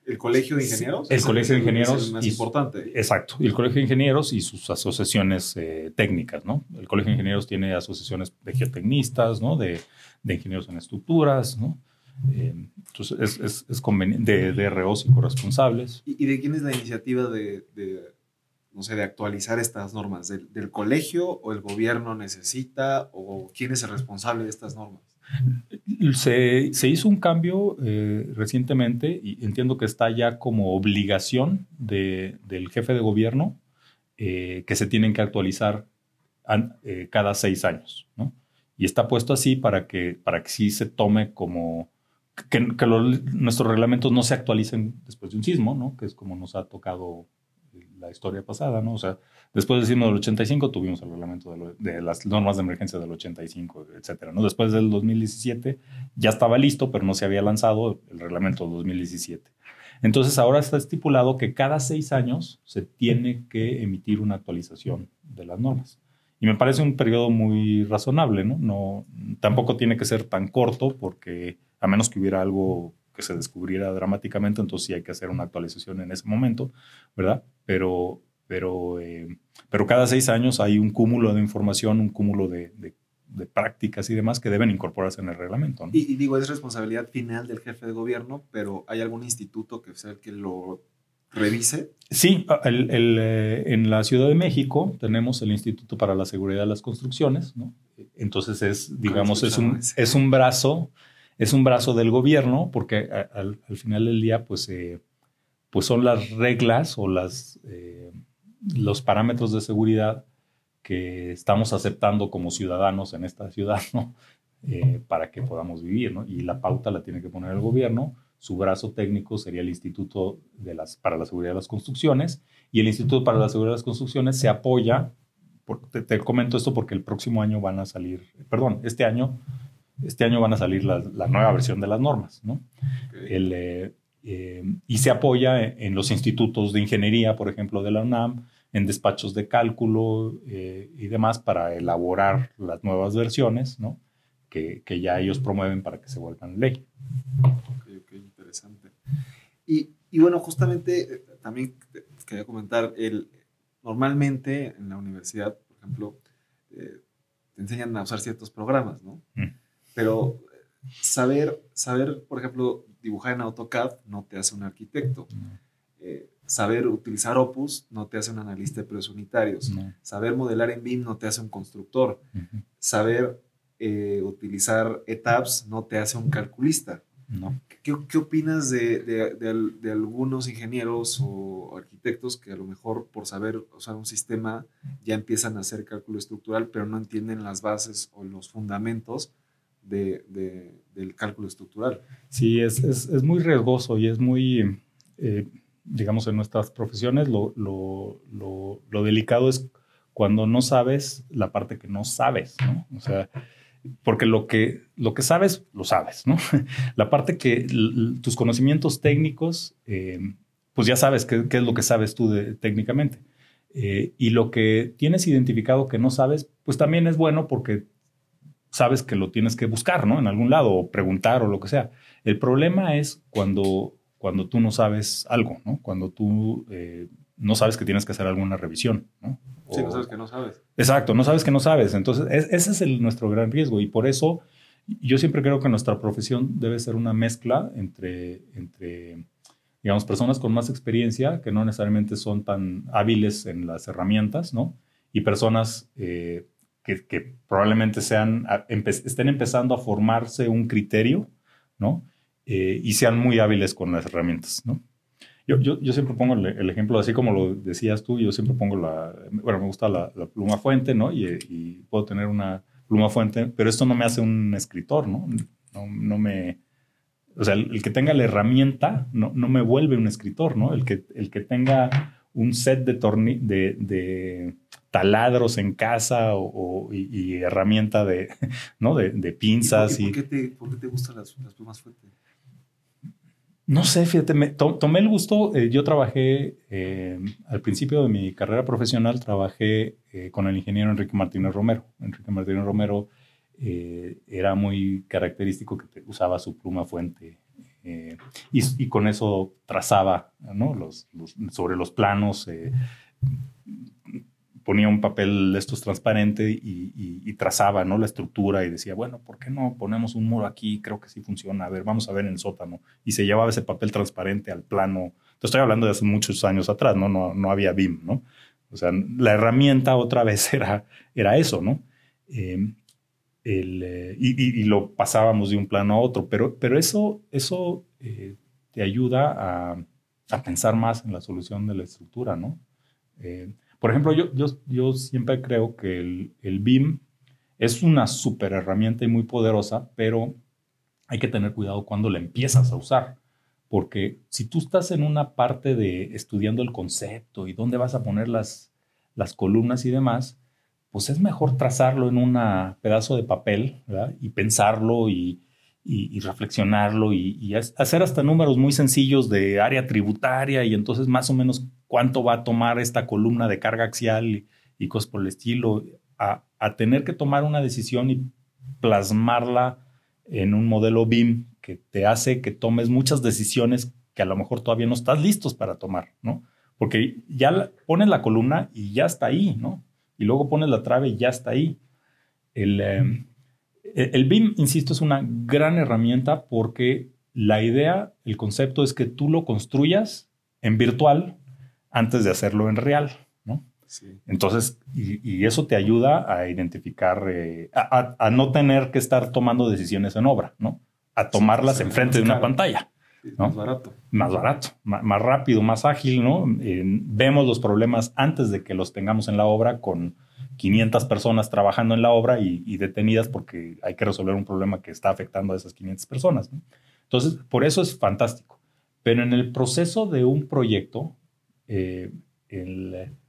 ¿El Colegio de Ingenieros? El, Colegio de Ingenieros. Es el más importante. Exacto. Y el Colegio de Ingenieros y sus asociaciones eh, técnicas, ¿no? El Colegio de Ingenieros tiene asociaciones de geotecnistas, ¿no? De, de ingenieros en estructuras, ¿no? Eh, entonces, es, es, conveniente de, ROs y corresponsables. ¿Y, de quién es la iniciativa de, no sé, de actualizar estas normas? ¿Del, colegio o el gobierno necesita o quién es el responsable de estas normas? Se, se hizo un cambio eh, recientemente y entiendo que está ya como obligación de, del jefe de gobierno eh, que se tienen que actualizar cada seis años, ¿no? Y está puesto así para que, para que sí se tome como que, nuestros reglamentos no se actualicen después de un sismo, ¿no? Que es como nos ha tocado la historia pasada, ¿no? O sea, después del sismo del 85 tuvimos el reglamento de, las normas de emergencia del 85, etcétera, ¿no? Después del 2017 ya estaba listo, pero no se había lanzado el reglamento del 2017. Entonces ahora está estipulado que cada seis años se tiene que emitir una actualización de las normas. Y me parece un periodo muy razonable, ¿no? no tampoco tiene que ser tan corto porque a menos que hubiera algo que se descubriera dramáticamente, entonces sí hay que hacer una actualización en ese momento, ¿verdad? Pero, pero, eh, pero cada seis años hay un cúmulo de información, un cúmulo de, de, prácticas y demás que deben incorporarse en el reglamento. Y, digo, es responsabilidad final del jefe de gobierno, pero ¿hay algún instituto que sea el que lo revise? Sí, el, el, eh, en la Ciudad de México tenemos el Instituto para la Seguridad de las Construcciones, ¿no? Entonces es, digamos, es un, es un brazo es un brazo del gobierno porque al, final del día pues, eh, pues son las reglas o las, eh, los parámetros de seguridad que estamos aceptando como ciudadanos en esta ciudad, ¿no? eh, para que podamos vivir, ¿no? Y la pauta la tiene que poner el gobierno. Su brazo técnico sería el Instituto de las, para la Seguridad de las Construcciones y el Instituto para la Seguridad de las Construcciones se apoya, te, comento esto porque el próximo año van a salir, perdón, este año, este año van a salir la, nueva versión de las normas, ¿no? El, eh, eh, y se apoya en los institutos de ingeniería, por ejemplo, de la UNAM, en despachos de cálculo y demás para elaborar las nuevas versiones, ¿no? que, ya ellos promueven para que se vuelvan ley. Ok, ok, interesante. Y, y bueno, justamente eh, también quería comentar, el, normalmente en la universidad, por ejemplo, eh, te enseñan a usar ciertos programas, ¿no? Mm. Pero saber, saber, por ejemplo, dibujar en AutoCAD no te hace un arquitecto. Eh, saber utilizar Opus no te hace un analista de precios unitarios. Saber modelar en BIM no te hace un constructor. Saber eh, utilizar ETAPS no te hace un calculista. No. ¿Qué, qué opinas de, de, de, algunos ingenieros o arquitectos que a lo mejor por saber usar un sistema ya empiezan a hacer cálculo estructural, pero no entienden las bases o los fundamentos del cálculo estructural? Sí, es, es, es, muy riesgoso y es muy, eh, digamos, en nuestras profesiones lo, lo, lo, delicado es cuando no sabes la parte que no sabes, ¿no? O sea, porque lo que, lo que sabes, lo sabes, ¿no? La parte que tus conocimientos técnicos, eh, pues ya sabes qué, es lo que sabes tú técnicamente. Eh, y lo que tienes identificado que no sabes, pues también es bueno porque sabes que lo tienes que buscar, ¿no? En algún lado o preguntar o lo que sea. El problema es cuando, cuando tú no sabes algo, ¿no? Cuando tú eh, no sabes que tienes que hacer alguna revisión, ¿no? Sí, no sabes que no sabes. Exacto, no sabes que no sabes. Entonces, ese es el, nuestro gran riesgo y por eso yo siempre creo que nuestra profesión debe ser una mezcla entre, entre, digamos, personas con más experiencia, que no necesariamente son tan hábiles en las herramientas, ¿no? Y personas eh, que, que, probablemente sean, estén empezando a formarse un criterio, ¿no? Eh, y sean muy hábiles con las herramientas, ¿no? Yo, yo, yo, siempre pongo el, ejemplo, así como lo decías tú, yo siempre pongo la, bueno, me gusta la, pluma fuente, ¿no? Y, y, puedo tener una pluma fuente, pero esto no me hace un escritor, ¿no? No, no me, o sea, el, que tenga la herramienta no, no, me vuelve un escritor, ¿no? El que, el que tenga un set de, torni de, de taladros en casa o, y, herramienta de, ¿no? de, de pinzas. ¿Y por, qué, te, por qué te gustan las, las plumas fuentes? No sé, fíjate, me tomé el gusto. Eh, yo trabajé eh, al principio de mi carrera profesional, trabajé eh, con el ingeniero Enrique Martínez Romero. Enrique Martínez Romero era muy característico que usaba su pluma fuente y, con eso trazaba ¿no? los, sobre los planos ponía un papel de estos transparente y, trazaba ¿no? la estructura y decía, bueno, ¿por qué no ponemos un muro aquí? Creo que sí funciona. A ver, vamos a ver en el sótano. Y se llevaba ese papel transparente al plano. Te estoy hablando de hace muchos años atrás, ¿no? No, no había BIM, ¿no? O sea, la herramienta otra vez era, era eso, ¿no? Eh, y, lo pasábamos de un plano a otro, pero, pero eso, eso eh, te ayuda a, a, pensar más en la solución de la estructura, ¿no? Eh, por ejemplo, yo, yo, yo siempre creo que el, el BIM es una super herramienta y muy poderosa, pero hay que tener cuidado cuando la empiezas a usar. Porque si tú estás en una parte de estudiando el concepto y dónde vas a poner las, las columnas y demás, pues es mejor trazarlo en un pedazo de papel y pensarlo y, reflexionarlo y, hacer hasta números muy sencillos de área tributaria y entonces más o menos cuánto va a tomar esta columna de carga axial y, cosas por el estilo, a, tener que tomar una decisión y plasmarla en un modelo BIM que te hace que tomes muchas decisiones que a lo mejor todavía no estás listos para tomar, ¿no? Porque ya pones la columna y ya está ahí, ¿no? Y luego pones la trave y ya está ahí. El, em, el BIM, insisto, es una gran herramienta porque la idea, el concepto es que tú lo construyas en virtual antes de hacerlo en real, ¿no? Sí. Entonces, y, eso te ayuda a identificar, eh, a, no tener que estar tomando decisiones en obra, ¿no? A tomarlas enfrente de una pantalla. Más barato. Más barato, más, rápido, más ágil, ¿no? vemos los problemas antes de que los tengamos en la obra con 500 personas trabajando en la obra y, detenidas porque hay que resolver un problema que está afectando a esas 500 personas. Entonces, por eso es fantástico. Pero en el proceso de un proyecto, eh,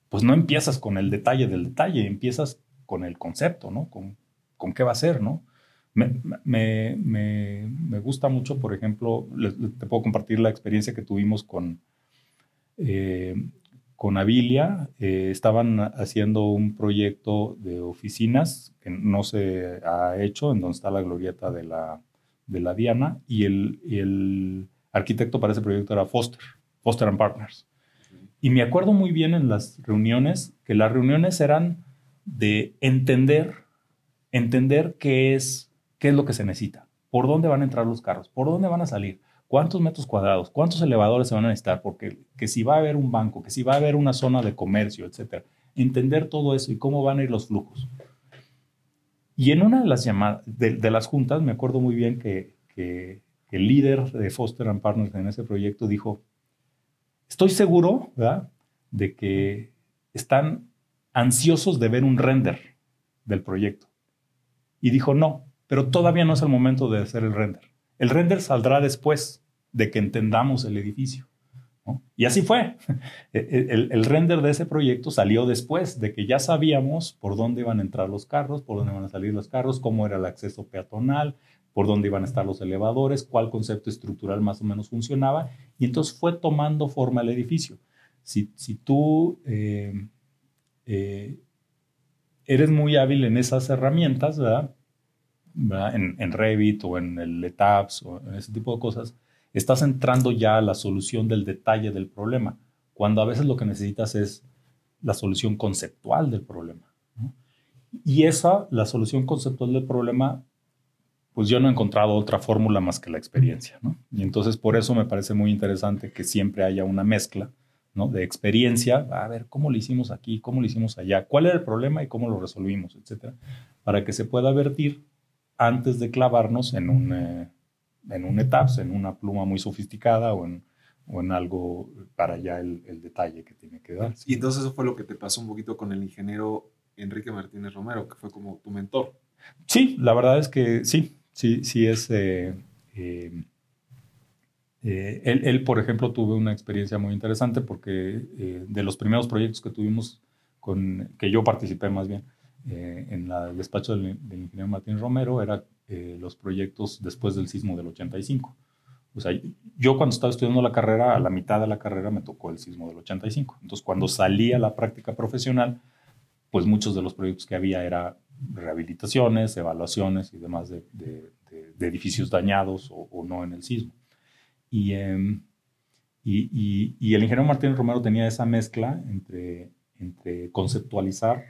pues no empiezas con el detalle del detalle, empiezas con el concepto, ¿no? Con, con qué va a ser, ¿no? Me, me, me, gusta mucho, por ejemplo, te puedo compartir la experiencia que tuvimos con, eh, con Avilia. Eh, estaban haciendo un proyecto de oficinas que no se ha hecho, en donde está la glorieta de la, de la Diana, y el, el arquitecto para ese proyecto era Foster, Foster and Partners. Y me acuerdo muy bien en las reuniones que las reuniones eran de entender, entender qué es, qué es lo que se necesita, por dónde van a entrar los carros, por dónde van a salir, cuántos metros cuadrados, cuántos elevadores se van a necesitar, porque que si va a haber un banco, que si va a haber una zona de comercio, etcétera. Entender todo eso y cómo van a ir los flujos. Y en una de las llamadas, de, las juntas, me acuerdo muy bien que, que, el líder de Foster and Partners en ese proyecto dijo, estoy seguro, ¿verdad?, de que están ansiosos de ver un render del proyecto. Y dijo, no, pero todavía no es el momento de hacer el render. El render saldrá después de que entendamos el edificio. Y así fue. E, e, el, render de ese proyecto salió después de que ya sabíamos por dónde iban a entrar los carros, por dónde iban a salir los carros, cómo era el acceso peatonal, por dónde iban a estar los elevadores, cuál concepto estructural más o menos funcionaba. Y entonces fue tomando forma el edificio. Si, tú eh, eh, eres muy hábil en esas herramientas, ¿verdad? En, Revit o en el ETAPS o en ese tipo de cosas, estás entrando ya a la solución del detalle del problema, cuando a veces lo que necesitas es la solución conceptual del problema. Y esa, la solución conceptual del problema, pues yo no he encontrado otra fórmula más que la experiencia. Y entonces por eso me parece muy interesante que siempre haya una mezcla ¿no? de experiencia, a ver cómo lo hicimos aquí, cómo lo hicimos allá, cuál era el problema y cómo lo resolvimos, etcétera, para que se pueda vertir antes de clavarnos en un, eh, en un ETAPS, en una pluma muy sofisticada o en, o en algo para ya el, el, detalle que tiene que dar. Y entonces eso fue lo que te pasó un poquito con el ingeniero Enrique Martínez Romero, que fue como tu mentor. Sí, la verdad es que sí, sí, sí es... Eh, eh, él, él, por ejemplo, tuve una experiencia muy interesante porque de los primeros proyectos que tuvimos, con, que yo participé más bien, eh, en el despacho del, ingeniero Martín Romero era eh, los proyectos después del sismo del 85. O sea, yo cuando estaba estudiando la carrera, a la mitad de la carrera me tocó el sismo del 85. Entonces, cuando salí a la práctica profesional, pues muchos de los proyectos que había era rehabilitaciones, evaluaciones y demás de, de, edificios dañados o, no en el sismo. Y, em, y, y, y, el ingeniero Martín Romero tenía esa mezcla entre, entre conceptualizar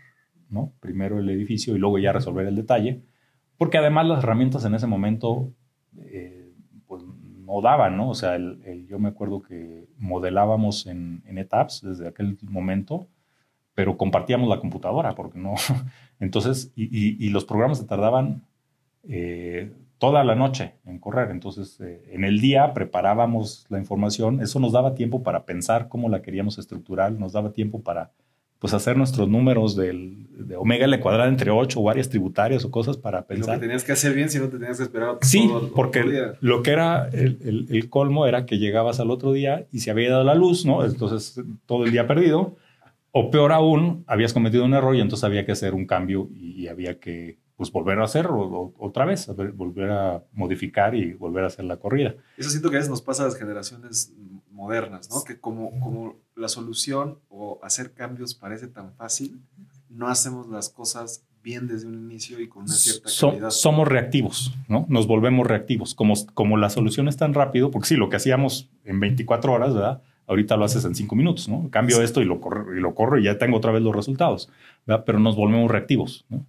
¿no? Primero el edificio y luego ya resolver el detalle, porque además las herramientas en ese momento eh, pues no daban, ¿no? O sea, yo me acuerdo que modelábamos en, en ETAPS desde aquel momento, pero compartíamos la computadora, porque no. Entonces, y, los programas se tardaban eh, toda la noche en correr. Entonces, eh, en el día preparábamos la información, eso nos daba tiempo para pensar cómo la queríamos estructurar, nos daba tiempo para pues hacer nuestros números del, de omega le cuadrada entre 8 o áreas tributarias o cosas para pensar. Lo que tenías que hacer bien si no te tenías que esperar Sí, porque lo que era el, el, colmo era que llegabas al otro día y se había dado la luz, ¿no? Entonces todo el día perdido. O peor aún, habías cometido un error y entonces había que hacer un cambio y, había que pues volver a hacerlo otra vez, volver a modificar y volver a hacer la corrida. Eso siento que a veces nos pasa a las generaciones modernas, ¿no? Que como, como la solución o hacer cambios parece tan fácil, no hacemos las cosas bien desde un inicio y con una cierta calidad. somos reactivos, ¿no? Nos volvemos reactivos. Como, como la solución es tan rápido, porque sí, lo que hacíamos en 24 horas, ¿verdad? Ahorita lo haces en 5 minutos, ¿no? Cambio esto y lo, corro, y lo corro y ya tengo otra vez los resultados, ¿verdad? Pero nos volvemos reactivos, ¿no?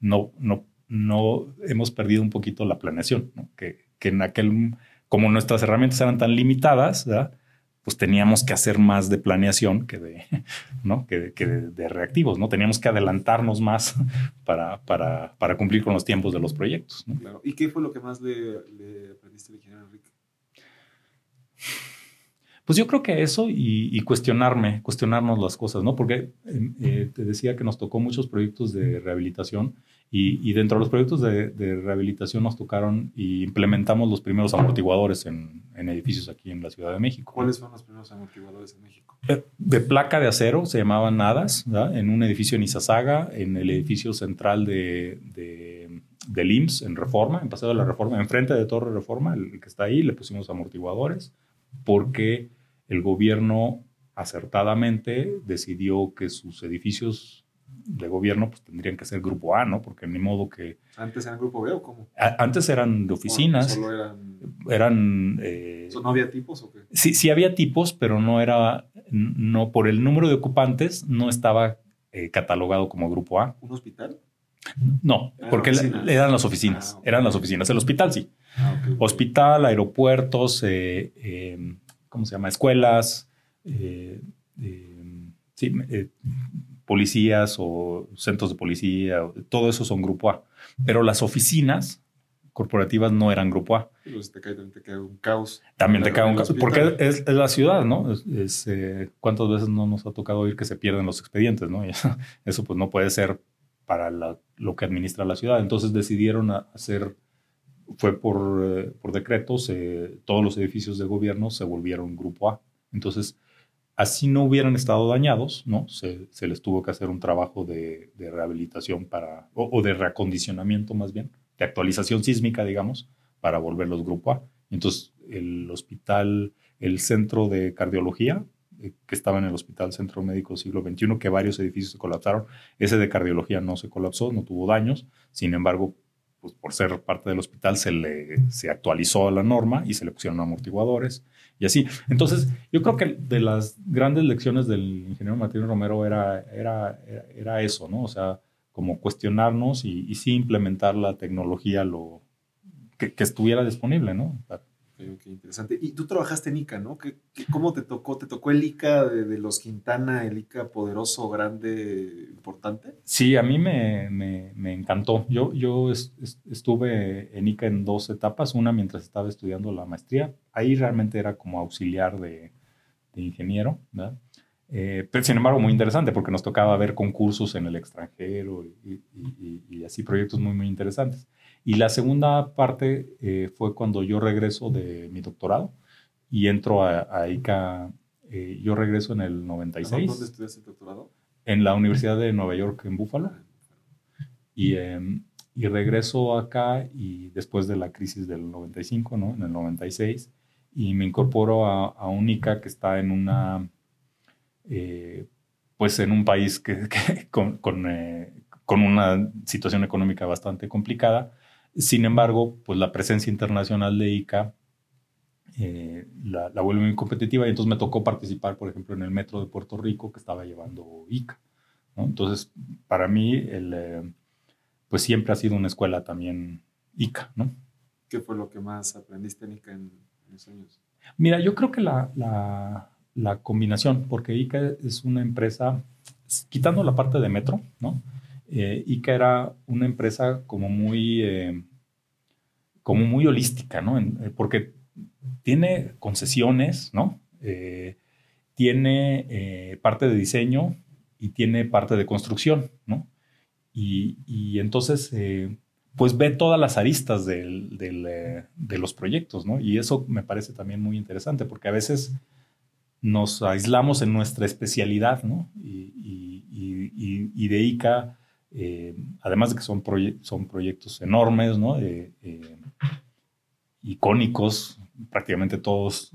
No, no, no hemos perdido un poquito la planeación, ¿no? Que, que en aquel, como nuestras herramientas eran tan limitadas, ¿verdad? Pues teníamos que hacer más de planeación que de, ¿no? que, de, reactivos, ¿no? Teníamos que adelantarnos más para, para, para, cumplir con los tiempos de los proyectos. Claro. ¿Y qué fue lo que más le, aprendiste al ingeniero Enrique? Pues yo creo que eso y, cuestionarme, cuestionarnos las cosas, ¿no? Porque em, eh, te decía que nos tocó muchos proyectos de rehabilitación y, dentro de los proyectos de, rehabilitación nos tocaron y implementamos los primeros amortiguadores en, edificios aquí en la Ciudad de México. ¿Cuáles fueron los primeros amortiguadores en México? Eh, de placa de acero, se llamaban NADAS, en un edificio en Izazaga, en el edificio central de, de, del IMSS, en Reforma, en Paseo de la Reforma, enfrente de Torre Reforma, el que está ahí, le pusimos amortiguadores porque el gobierno acertadamente decidió que sus edificios de gobierno pues tendrían que ser grupo A, ¿no? Porque ni modo que... ¿Antes eran grupo B o cómo? antes eran de oficinas. ¿Solo eran...? Eran... Eh, ¿No había tipos o qué? Sí, sí había tipos, pero no era... No, por el número de ocupantes no estaba eh, catalogado como grupo A. ¿Un hospital? No, porque eran las oficinas. Ah, eran las oficinas. El hospital sí. Ah, Hospital, aeropuertos, eh, eh, ¿cómo se llama? Escuelas, eh, policías o centros de policía, todo eso son grupo A. Pero las oficinas corporativas no eran grupo A. Pues te cae, te cae un caos. También te cae un caos. Porque es, la ciudad, ¿no? Es, ¿Cuántas veces no nos ha tocado oír que se pierden los expedientes, ¿no? eso pues no puede ser para lo que administra la ciudad. Entonces decidieron hacer fue por, eh, por decreto, todos los edificios de gobierno se volvieron grupo A. Entonces, así no hubieran estado dañados, ¿no? Se, se les tuvo que hacer un trabajo de, rehabilitación para, o, de reacondicionamiento más bien, de actualización sísmica, digamos, para volverlos grupo A. Entonces, el hospital, el centro de cardiología, eh, que estaba en el Hospital Centro Médico Siglo XXI, que varios edificios se colapsaron, ese de cardiología no se colapsó, no tuvo daños, sin embargo, pues por ser parte del hospital se le se actualizó la norma y se le pusieron amortiguadores y así. Entonces, yo creo que de las grandes lecciones del ingeniero Martín Romero era, era, era, eso, ¿no? O sea, como cuestionarnos y, y sí implementar la tecnología lo, que, que estuviera disponible, ¿no? Qué interesante. Y tú trabajaste en ICA, ¿no? ¿Qué, cómo te tocó? ¿Te tocó el ICA de, los Quintana, el ICA poderoso, grande, importante? Sí, a mí me, me, encantó. Yo, yo estuve en ICA en dos etapas, una mientras estaba estudiando la maestría. Ahí realmente era como auxiliar de, ingeniero, ¿verdad? Eh, pero sin embargo, muy interesante porque nos tocaba ver concursos en el extranjero y, y así proyectos muy, muy interesantes. Y la segunda parte eh, fue cuando yo regreso de mi doctorado y entro a, ICA. Eh, yo regreso en el 96. ¿Dónde estudiaste el doctorado? En la Universidad de Nueva York, en Buffalo. Y, em, y regreso acá y después de la crisis del 95, ¿no? En el 96. Y me incorporo a, a un ICA que está en una... Eh, pues en un país que, con, con, con una situación económica bastante complicada sin embargo, pues la presencia internacional de ICA eh, la, vuelve muy competitiva y entonces me tocó participar, por ejemplo, en el metro de Puerto Rico que estaba llevando ICA. Entonces, para mí, el, eh, pues siempre ha sido una escuela también ICA, ¿no? ¿Qué fue lo que más aprendiste en ICA en, esos años? Mira, yo creo que la, la, la, combinación, porque ICA es una empresa, quitando la parte de metro, ¿no? Eh, ICA era una empresa como muy, eh, como muy holística, ¿no? Eh, porque tiene concesiones, ¿no? Eh, tiene parte de diseño y tiene parte de construcción, ¿no? Y, entonces, pues ve todas las aristas de los proyectos, ¿no? Y eso me parece también muy interesante, porque a veces nos aislamos en nuestra especialidad, ¿no? Y, y de ICA eh, además de que son, son proyectos enormes, ¿no? Eh, eh, icónicos, prácticamente todos,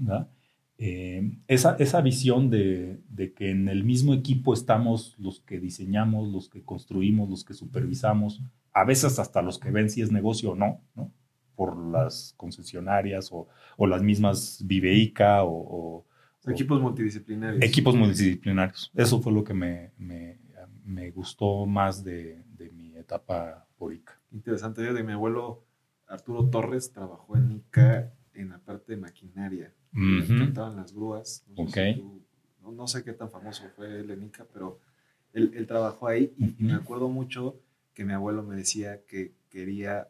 esa, esa, visión de, de, que en el mismo equipo estamos los que diseñamos, los que construimos, los que supervisamos, a veces hasta los que ven si es negocio o no, ¿no? por las concesionarias o, o las mismas Viveica o, o, Equipos multidisciplinarios. Equipos multidisciplinarios. Eso fue lo que me, me me gustó más de, de mi etapa por ICA. Interesante, de mi abuelo Arturo Torres trabajó en ICA en la parte de maquinaria. Uh las grúas. No, sé no, sé qué tan famoso fue él en ICA, pero él, él trabajó ahí y, me acuerdo mucho que mi abuelo me decía que quería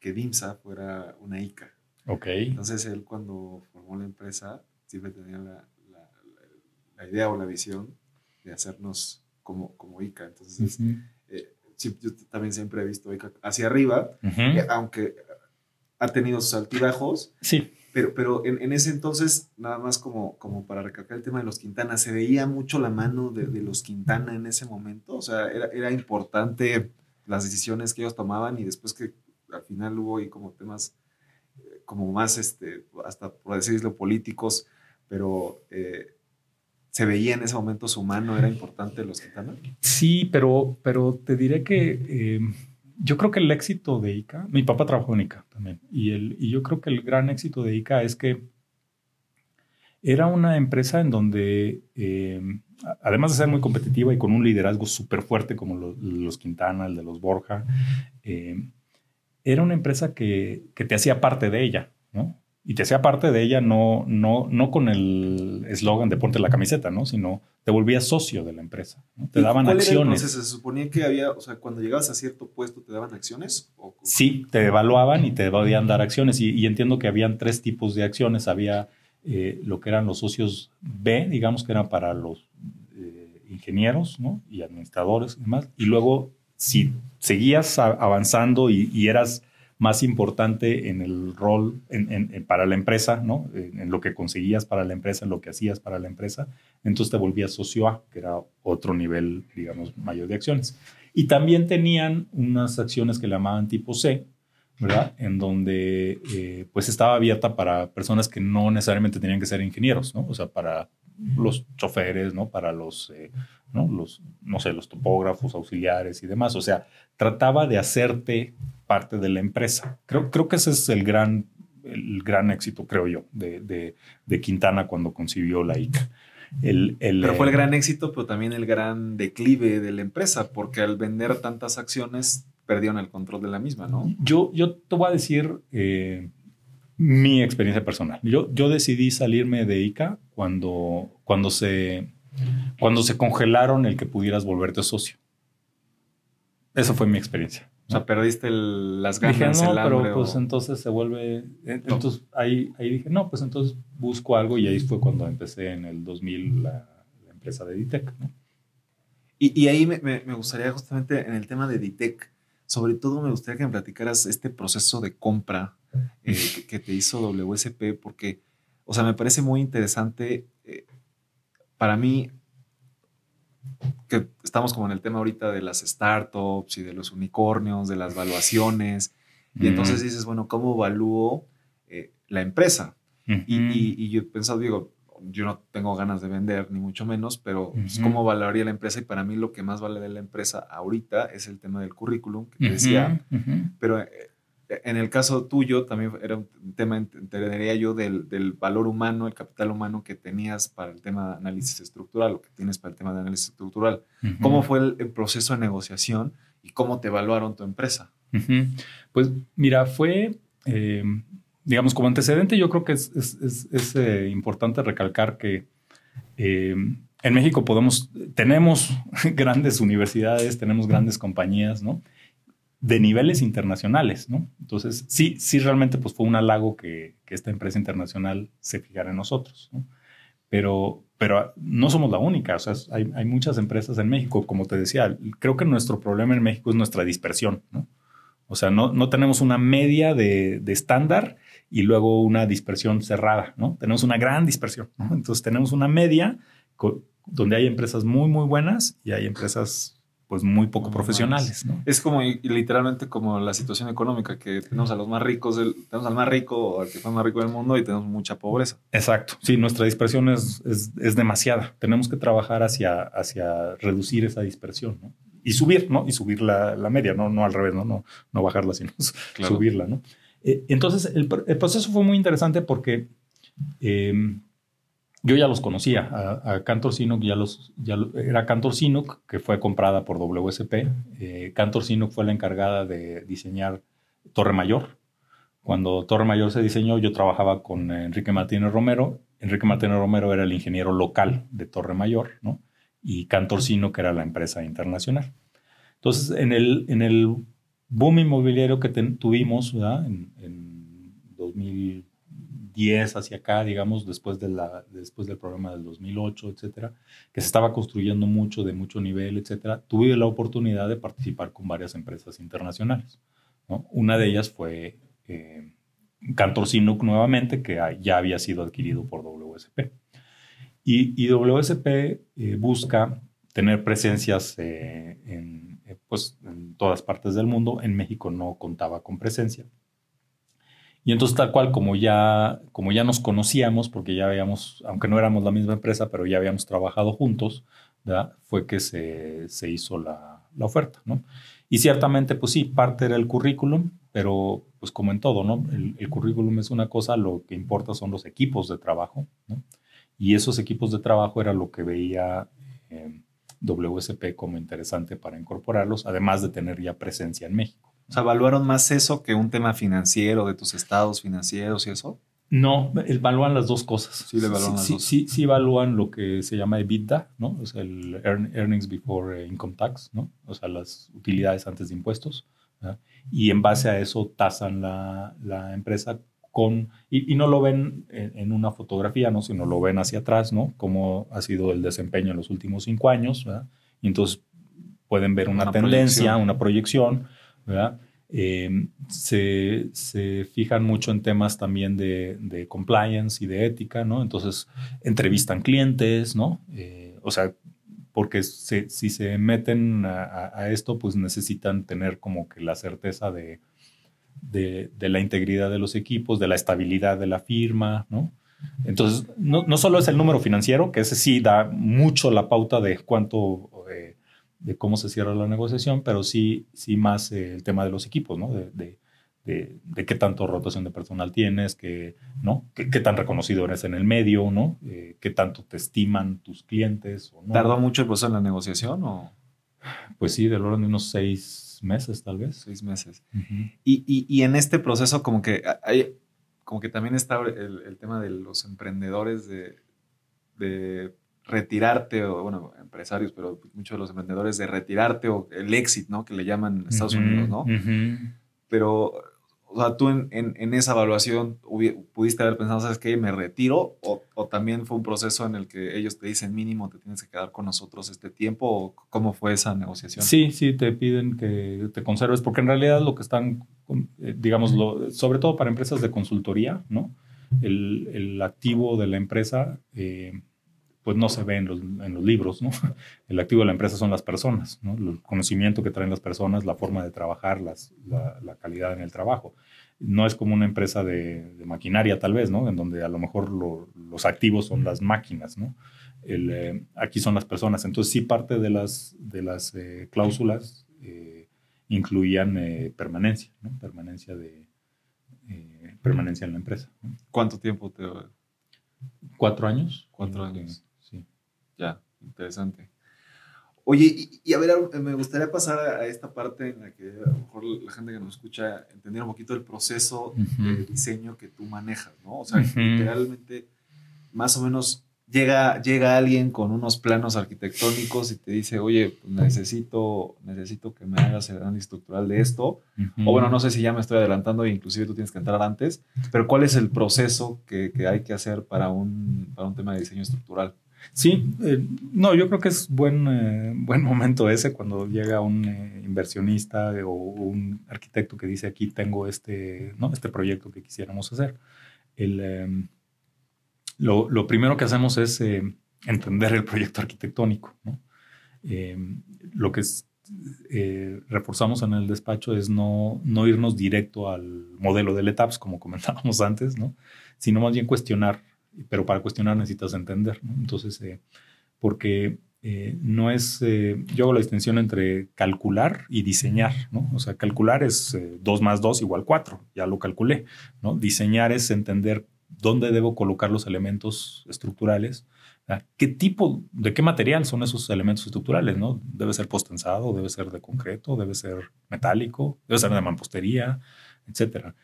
que DIMSA fuera una ICA. Ok. Entonces él cuando formó la empresa siempre tenía la, la idea o la visión de hacernos como, como ICA. Entonces, eh, yo también siempre he visto ICA hacia arriba, eh, aunque ha tenido sus altibajos. Sí. Pero, pero en, en, ese entonces, nada más como, como para recalcar el tema de los Quintana, se veía mucho la mano de, de los Quintana en ese momento. O sea, era, era importante las decisiones que ellos tomaban y después que al final hubo ahí como temas eh, como más, este, hasta por decirlo, políticos, pero eh, se veía en ese momento su mano, era importante los Quintana. Sí, pero, pero te diré que eh, yo creo que el éxito de ICA, mi papá trabajó en ICA también, y, el, y yo creo que el gran éxito de ICA es que era una empresa en donde además de ser muy competitiva y con un liderazgo súper fuerte como los, Quintana, el de los Borja, eh, era una empresa que, te hacía parte de ella, ¿no? Y te hacía parte de ella no, no, no con el eslogan de ponte la camiseta, ¿no? Sino te volvías socio de la empresa. Te daban acciones. ¿Se suponía que había, o sea, cuando llegabas a cierto puesto te daban acciones? sí, te evaluaban y te podían dar acciones. Y, y entiendo que habían tres tipos de acciones. Había eh, lo que eran los socios B, digamos que eran para los eh, ingenieros ¿no? y administradores y demás. Y luego, si seguías avanzando y, eras más importante en el rol en, para la empresa, ¿no? En, lo que conseguías para la empresa, en lo que hacías para la empresa, entonces te volvías socio A, que era otro nivel, digamos, mayor de acciones. Y también tenían unas acciones que le llamaban tipo C, ¿verdad? En donde eh, pues estaba abierta para personas que no necesariamente tenían que ser ingenieros, ¿no? O sea, para los choferes, ¿no? Para los, eh, ¿no? Los, no sé, los topógrafos, auxiliares y demás. O sea, trataba de hacerte parte de la empresa. Creo, creo que ese es el gran, el gran éxito, creo yo, de, de, Quintana cuando concibió la ICA. El, el, pero fue el eh, gran éxito, pero también el gran declive de la empresa, porque al vender tantas acciones perdieron el control de la misma, ¿no? Yo, yo te voy a decir eh, mi experiencia personal. Yo, yo decidí salirme de ICA cuando, cuando, se, cuando se congelaron el que pudieras volverte socio. Esa fue mi experiencia. O sea, perdiste las ganas, dije, no, pero pues entonces se vuelve... Eh, entonces ahí, ahí dije, no, pues entonces busco algo y ahí fue cuando empecé en el 2000 la, empresa de Ditec, ¿no? Y, y ahí me, me, gustaría justamente en el tema de Ditec, sobre todo me gustaría que me platicaras este proceso de compra eh, que, te hizo WSP, porque, o sea, me parece muy interesante. Eh, para mí, que estamos como en el tema ahorita de las startups y de los unicornios, de las valuaciones, y entonces dices, bueno, ¿cómo evalúo eh, la empresa? y, y, yo he pensado, digo, yo no tengo ganas de vender, ni mucho menos, pero pues, cómo valoraría la empresa. Y para mí lo que más vale de la empresa ahorita es el tema del currículum, que te decía. Pero eh, en el caso tuyo también era un tema, entendería yo, del, del, valor humano, el capital humano que tenías para el tema de análisis estructural, o que tienes para el tema de análisis estructural. ¿Cómo fue el, proceso de negociación y cómo te evaluaron tu empresa? Pues mira, fue... Eh, digamos, como antecedente, yo creo que es, es, es, eh, importante recalcar que eh, en México podemos, tenemos grandes universidades, tenemos grandes compañías, ¿no? De niveles internacionales, ¿no? Entonces, sí, sí, realmente pues fue un halago que, que esta empresa internacional se fijara en nosotros, ¿no? Pero, pero no somos la única, o sea, hay, hay muchas empresas en México, como te decía, creo que nuestro problema en México es nuestra dispersión, ¿no? O sea, no, no tenemos una media de, de estándar y luego una dispersión cerrada, ¿no? Tenemos una gran dispersión, ¿no? Entonces tenemos una media donde hay empresas muy, muy buenas y hay empresas pues muy poco profesionales, ¿no? Es como literalmente como la situación económica, que tenemos a los más ricos, tenemos al más rico o al que fue más rico del mundo y tenemos mucha pobreza. Exacto, sí, nuestra dispersión es, es, demasiada. Tenemos que trabajar hacia, hacia reducir esa dispersión, ¿no? Y subir, ¿no? Y subir la, la media, ¿no? No al revés, ¿no? No, no bajarla, sino subirla, ¿no? Eh, entonces, el, proceso fue muy interesante porque em, yo ya los conocía. A, Cantor Sinuk ya los, ya era Cantor Sinuk, que fue comprada por WSP. Eh, Cantor Sinuk fue la encargada de diseñar Torre Mayor. Cuando Torre Mayor se diseñó, yo trabajaba con Enrique Martínez Romero. Enrique Martínez Romero era el ingeniero local de Torre Mayor, ¿no? Y Cantor Sinuk era la empresa internacional. Entonces, en el, en el boom inmobiliario que tuvimos en, 2010, 2010 hacia acá, digamos, después, de la, después del programa del 2008, etcétera, que se estaba construyendo mucho, de mucho nivel, etcétera, tuve la oportunidad de participar con varias empresas internacionales. Una de ellas fue eh, Cantor Sinuk nuevamente, que ya había sido adquirido por WSP. Y, WSP eh, busca tener presencias eh, en, eh, pues, en todas partes del mundo. En México no contaba con presencia. Y entonces tal cual como ya, como ya nos conocíamos, porque ya habíamos, aunque no éramos la misma empresa, pero ya habíamos trabajado juntos, fue que se, se hizo la, la, oferta. ¿no? Y ciertamente, pues sí, parte era el currículum, pero pues como en todo, ¿no? El, currículum es una cosa, lo que importa son los equipos de trabajo, ¿no? Y esos equipos de trabajo era lo que veía eh, WSP como interesante para incorporarlos, además de tener ya presencia en México. O sea, ¿evaluaron más eso que un tema financiero de tus estados financieros y eso? No, evalúan las dos cosas. Sí, evalúan sí, las sí, Sí, evalúan lo que se llama EBITDA, ¿no? O sea, el Earnings Before Income Tax, ¿no? O sea, las utilidades antes de impuestos. Y en base a eso tasan la, la empresa y, no lo ven en, una fotografía, ¿no? sino lo ven hacia atrás, ¿no? Cómo ha sido el desempeño en los últimos cinco años, ¿verdad? Y entonces pueden ver una, tendencia, una proyección, Eh, se, se, fijan mucho en temas también de, de, compliance y de ética, ¿no? Entonces entrevistan clientes, ¿no? Eh, o sea, porque si se meten a, a, esto, pues necesitan tener como que la certeza de, de, la integridad de los equipos, de la estabilidad de la firma, ¿no? Entonces, no, no, solo es el número financiero, que ese sí da mucho la pauta de cuánto, eh, de cómo se cierra la negociación, pero sí, sí más eh, el tema de los equipos, ¿no? De, de, de, qué tanto rotación de personal tienes, que, ¿no? ¿Qué, tan reconocido eres en el medio, ¿no? Eh, qué tanto te estiman tus clientes. O no. ¿Tardó mucho el proceso en la negociación o...? Pues sí, del orden de unos seis, meses, tal vez. Seis meses. y, en este proceso, como que hay, como que también está el, tema de los emprendedores de, retirarte, o bueno, empresarios, pero muchos de los emprendedores de retirarte o el exit, ¿no? Que le llaman Estados Unidos, ¿no? Pero o sea, tú en, en, esa evaluación pudiste haber pensado, ¿sabes qué? ¿Me retiro? O, o, también fue un proceso en el que ellos te dicen mínimo te tienes que quedar con nosotros este tiempo? ¿O cómo fue esa negociación? Sí, sí, te piden que te conserves, porque en realidad lo que están, eh, digamos, sobre todo para empresas de consultoría, ¿no? El, el activo de la empresa eh, pues no se ve en los, en los, libros, ¿no? El activo de la empresa son las personas, ¿no? El conocimiento que traen las personas, la forma de trabajar, las, la, la, calidad en el trabajo. No es como una empresa de, de maquinaria, tal vez, ¿no? En donde a lo mejor lo, los activos son las máquinas, ¿no? El, eh, aquí son las personas. Entonces, sí, parte de las, de las eh, cláusulas eh, incluían permanencia, ¿no? Permanencia, de, permanencia en la empresa. ¿no? ¿Cuánto tiempo te... Cuatro años. Cuatro años. Ya, interesante. Oye, y, a ver, me gustaría pasar a, esta parte en la que a lo mejor la gente que nos escucha entendiera un poquito el proceso de diseño que tú manejas, ¿no? O sea, literalmente, más o menos, llega, llega alguien con unos planos arquitectónicos y te dice, oye, pues necesito, necesito que me hagas el análisis estructural de esto. O bueno, no sé si ya me estoy adelantando e inclusive tú tienes que entrar antes, pero ¿cuál es el proceso que, que hay que hacer para un, para un tema de diseño estructural? Sí, eh, no, yo creo que es buen, eh, buen momento ese cuando llega un eh, inversionista o un arquitecto que dice aquí tengo este, ¿no? este proyecto que quisiéramos hacer. El, em, lo, lo, primero que hacemos es entender el proyecto arquitectónico. ¿no? Em, lo que reforzamos en el despacho es no, no irnos directo al modelo de LETAPS, como comentábamos antes, ¿no? sino más bien cuestionar pero para cuestionar necesitas entender. ¿no? Entonces, eh, porque eh, no es, eh, yo hago la distinción entre calcular y diseñar, ¿no? O sea, calcular es 2 más 2 igual 4, ya lo calculé, ¿no? Diseñar es entender dónde debo colocar los elementos estructurales, qué tipo, de qué material son esos elementos estructurales, ¿no? Debe ser postensado, debe ser de concreto, debe ser metálico, debe ser de mampostería, etcétera.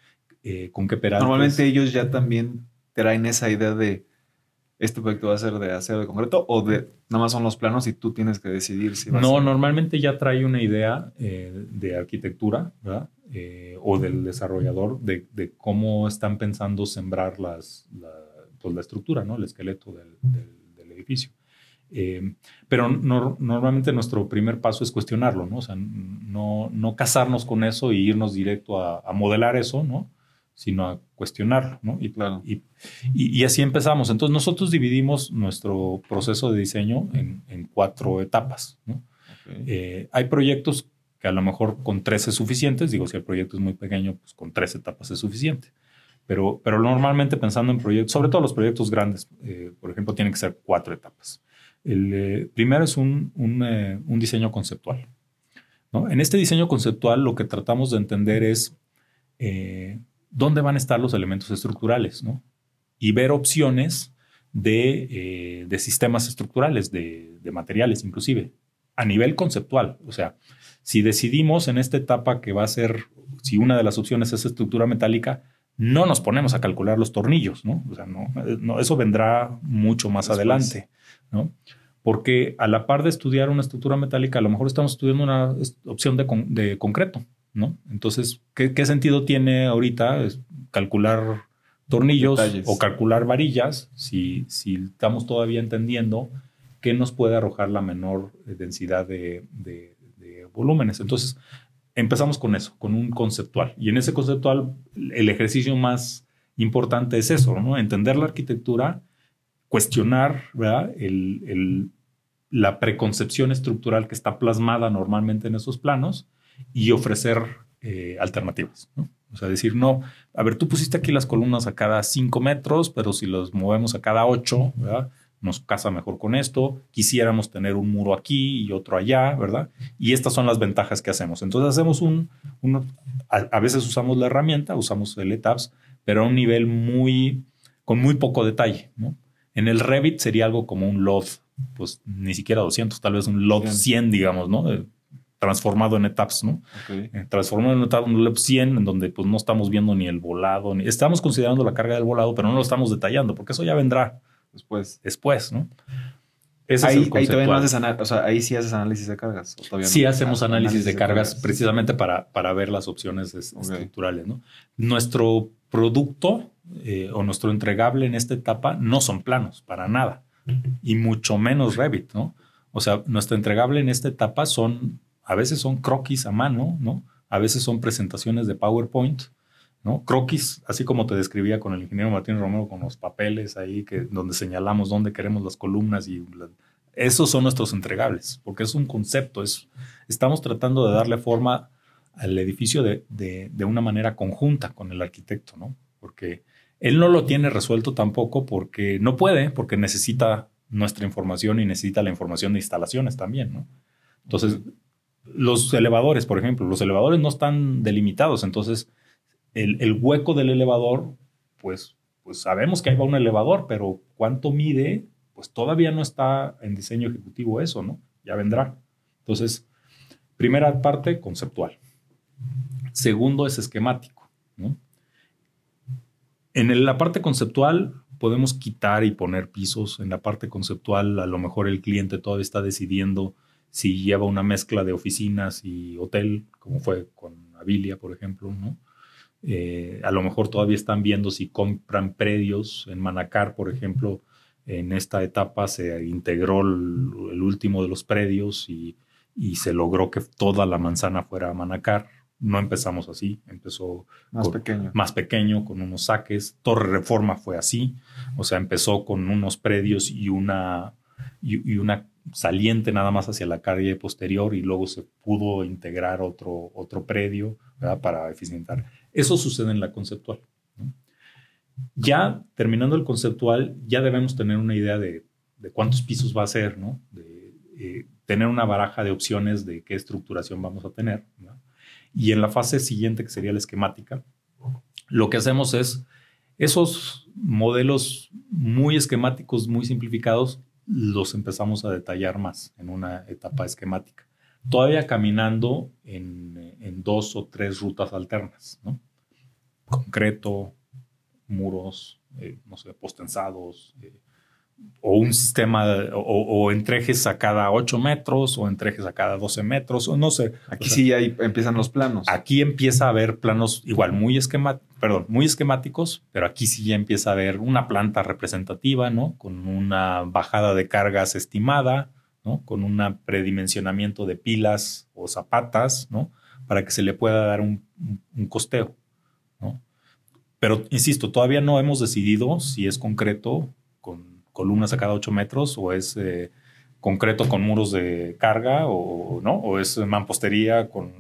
con qué perantes. Normalmente ellos ya también traen esa idea de este proyecto va a ser de acero de concreto o de nada más son los planos y tú tienes que decidir si va No, a ser. normalmente ya trae una idea eh, de arquitectura, ¿verdad? Eh, o del desarrollador de, de cómo están pensando sembrar las, la, pues la estructura, ¿no? El esqueleto del, del- del edificio. Eh, pero no- normalmente nuestro primer paso es cuestionarlo, ¿no? O sea, no, no casarnos con eso y irnos directo a, a modelar eso, ¿no? Sino a cuestionarlo, ¿no? Y, Claro. y, y- y así empezamos. Entonces nosotros dividimos nuestro proceso de diseño en, en cuatro etapas, ¿no? Ok. Eh, hay proyectos que a lo mejor con tres es suficientes. Digo, si el proyecto es muy pequeño, pues con tres etapas es suficiente. Pero, pero normalmente pensando en proyectos, sobre todo los proyectos grandes, eh, por ejemplo, tienen que ser cuatro etapas. El eh, primero es un, un, eh, un diseño conceptual. ¿no? En este diseño conceptual lo que tratamos de entender es eh, dónde van a estar los elementos estructurales ¿no? y ver opciones de, eh, de sistemas estructurales, de, de materiales inclusive, a nivel conceptual. O sea, si decidimos en esta etapa que va a ser, si una de las opciones es estructura metálica, no nos ponemos a calcular los tornillos, ¿no? O sea, no, no, eso vendrá mucho más Después. adelante, ¿no? Porque a la par de estudiar una estructura metálica, a lo mejor estamos estudiando una opción de, con- de concreto, ¿no? Entonces, ¿qué, qué sentido tiene ahorita es calcular tornillos Detalles. o calcular varillas si, si estamos todavía entendiendo qué nos puede arrojar la menor eh, densidad de, de- de volúmenes? Entonces, empezamos con eso, con un conceptual. Y en ese conceptual, el ejercicio más importante es eso, ¿no? Entender la arquitectura, cuestionar ¿verdad? El- el- la preconcepción estructural que está plasmada normalmente en esos planos y ofrecer eh, alternativas. ¿no? O sea, decir, no, a ver, tú pusiste aquí las columnas a cada 5 metros, pero si los movemos a cada 8, ¿verdad? Nos casa mejor con esto. Quisiéramos tener un muro aquí y otro allá, ¿verdad? Y estas son las ventajas que hacemos. Entonces hacemos un, uno- a, a veces usamos la herramienta, usamos el ETAPS, pero a un nivel muy, con muy poco detalle, ¿no? En el Revit sería algo como un LOD, pues ni siquiera 200, tal vez un LOD Bien. 100, digamos, ¿no? Transformado en etapas, ¿no? Eh, transformado en un etapa- un LOD 100, en donde pues no estamos viendo ni el volado, ni estamos considerando la carga del volado, pero no lo estamos detallando, porque eso ya vendrá Después. después, ¿no? Ese Ahí, es el ahí todavía no conceptual. haces o sea, ahí sí haces análisis de cargas. ¿o todavía Sí hacemos Ah, análisis de cargas precisamente para, para ver las opciones es- estructurales. ¿no? Nuestro producto eh, o nuestro entregable en esta etapa no son planos para nada y mucho menos Revit. ¿no? O sea, nuestro entregable en esta etapa son, a veces son croquis a mano, ¿no? a veces son presentaciones de PowerPoint. ¿no? Croquis, así como te describía con el ingeniero Martín Romero, con los papeles ahí, que, donde señalamos dónde queremos las columnas y esos son nuestros entregables, porque es un concepto, es, estamos tratando de darle forma al edificio de, de- de una manera conjunta con el arquitecto, ¿no? Porque él no lo tiene resuelto tampoco porque no puede, porque necesita nuestra información y necesita la información de instalaciones también, ¿no? Entonces, los elevadores, por ejemplo, los elevadores no están delimitados, entonces el, hueco del elevador, pues, pues sabemos que ahí va un elevador, pero cuánto mide, pues todavía no está en diseño ejecutivo eso, ¿no? Ya vendrá. Entonces, primera parte, conceptual. Segundo es esquemático, ¿no? En la parte conceptual podemos quitar y poner pisos. En la parte conceptual, a lo mejor el cliente todavía está decidiendo si lleva una mezcla de oficinas y hotel, como fue con Avilia, por ejemplo, ¿no? Eh, a lo mejor todavía están viendo si compran predios. En Manacar, por ejemplo, en esta etapa se integró el, el último de los predios y, y se logró que toda la manzana fuera Manacar. No empezamos así, empezó Más pequeño. más pequeño, con unos saques. Torre Reforma fue así, o sea, empezó con unos predios y una, y, y una saliente nada más hacia la calle posterior y luego se pudo integrar otro, otro predio para eficientar. Eso sucede en la conceptual. Ya terminando el conceptual, ya debemos tener una idea de, de cuántos pisos va a ser, ¿no? de eh, tener una baraja de opciones de qué estructuración vamos a tener. Y en la fase siguiente, que sería la esquemática, lo que hacemos es esos modelos muy esquemáticos, muy simplificados, los empezamos a detallar más en una etapa esquemática. Todavía caminando en, en dos o tres rutas alternas, ¿no? Concreto, muros, eh, no sé, postensados, eh, o un sistema o, o, entrejes a cada 8 metros o entrejes a cada 12 metros o no sé. Aquí sí ya empiezan los planos. Aquí empieza a haber planos igual muy perdón, muy esquemáticos, pero aquí sí ya empieza a haber una planta representativa, ¿no? Con una bajada de cargas estimada, ¿no? Con un predimensionamiento de pilas o zapatas, ¿no? Para que se le pueda dar un, un costeo, ¿no? Pero insisto, todavía no hemos decidido si es concreto con columnas a cada 8 metros o es eh, concreto con muros de carga o no, o es mampostería con...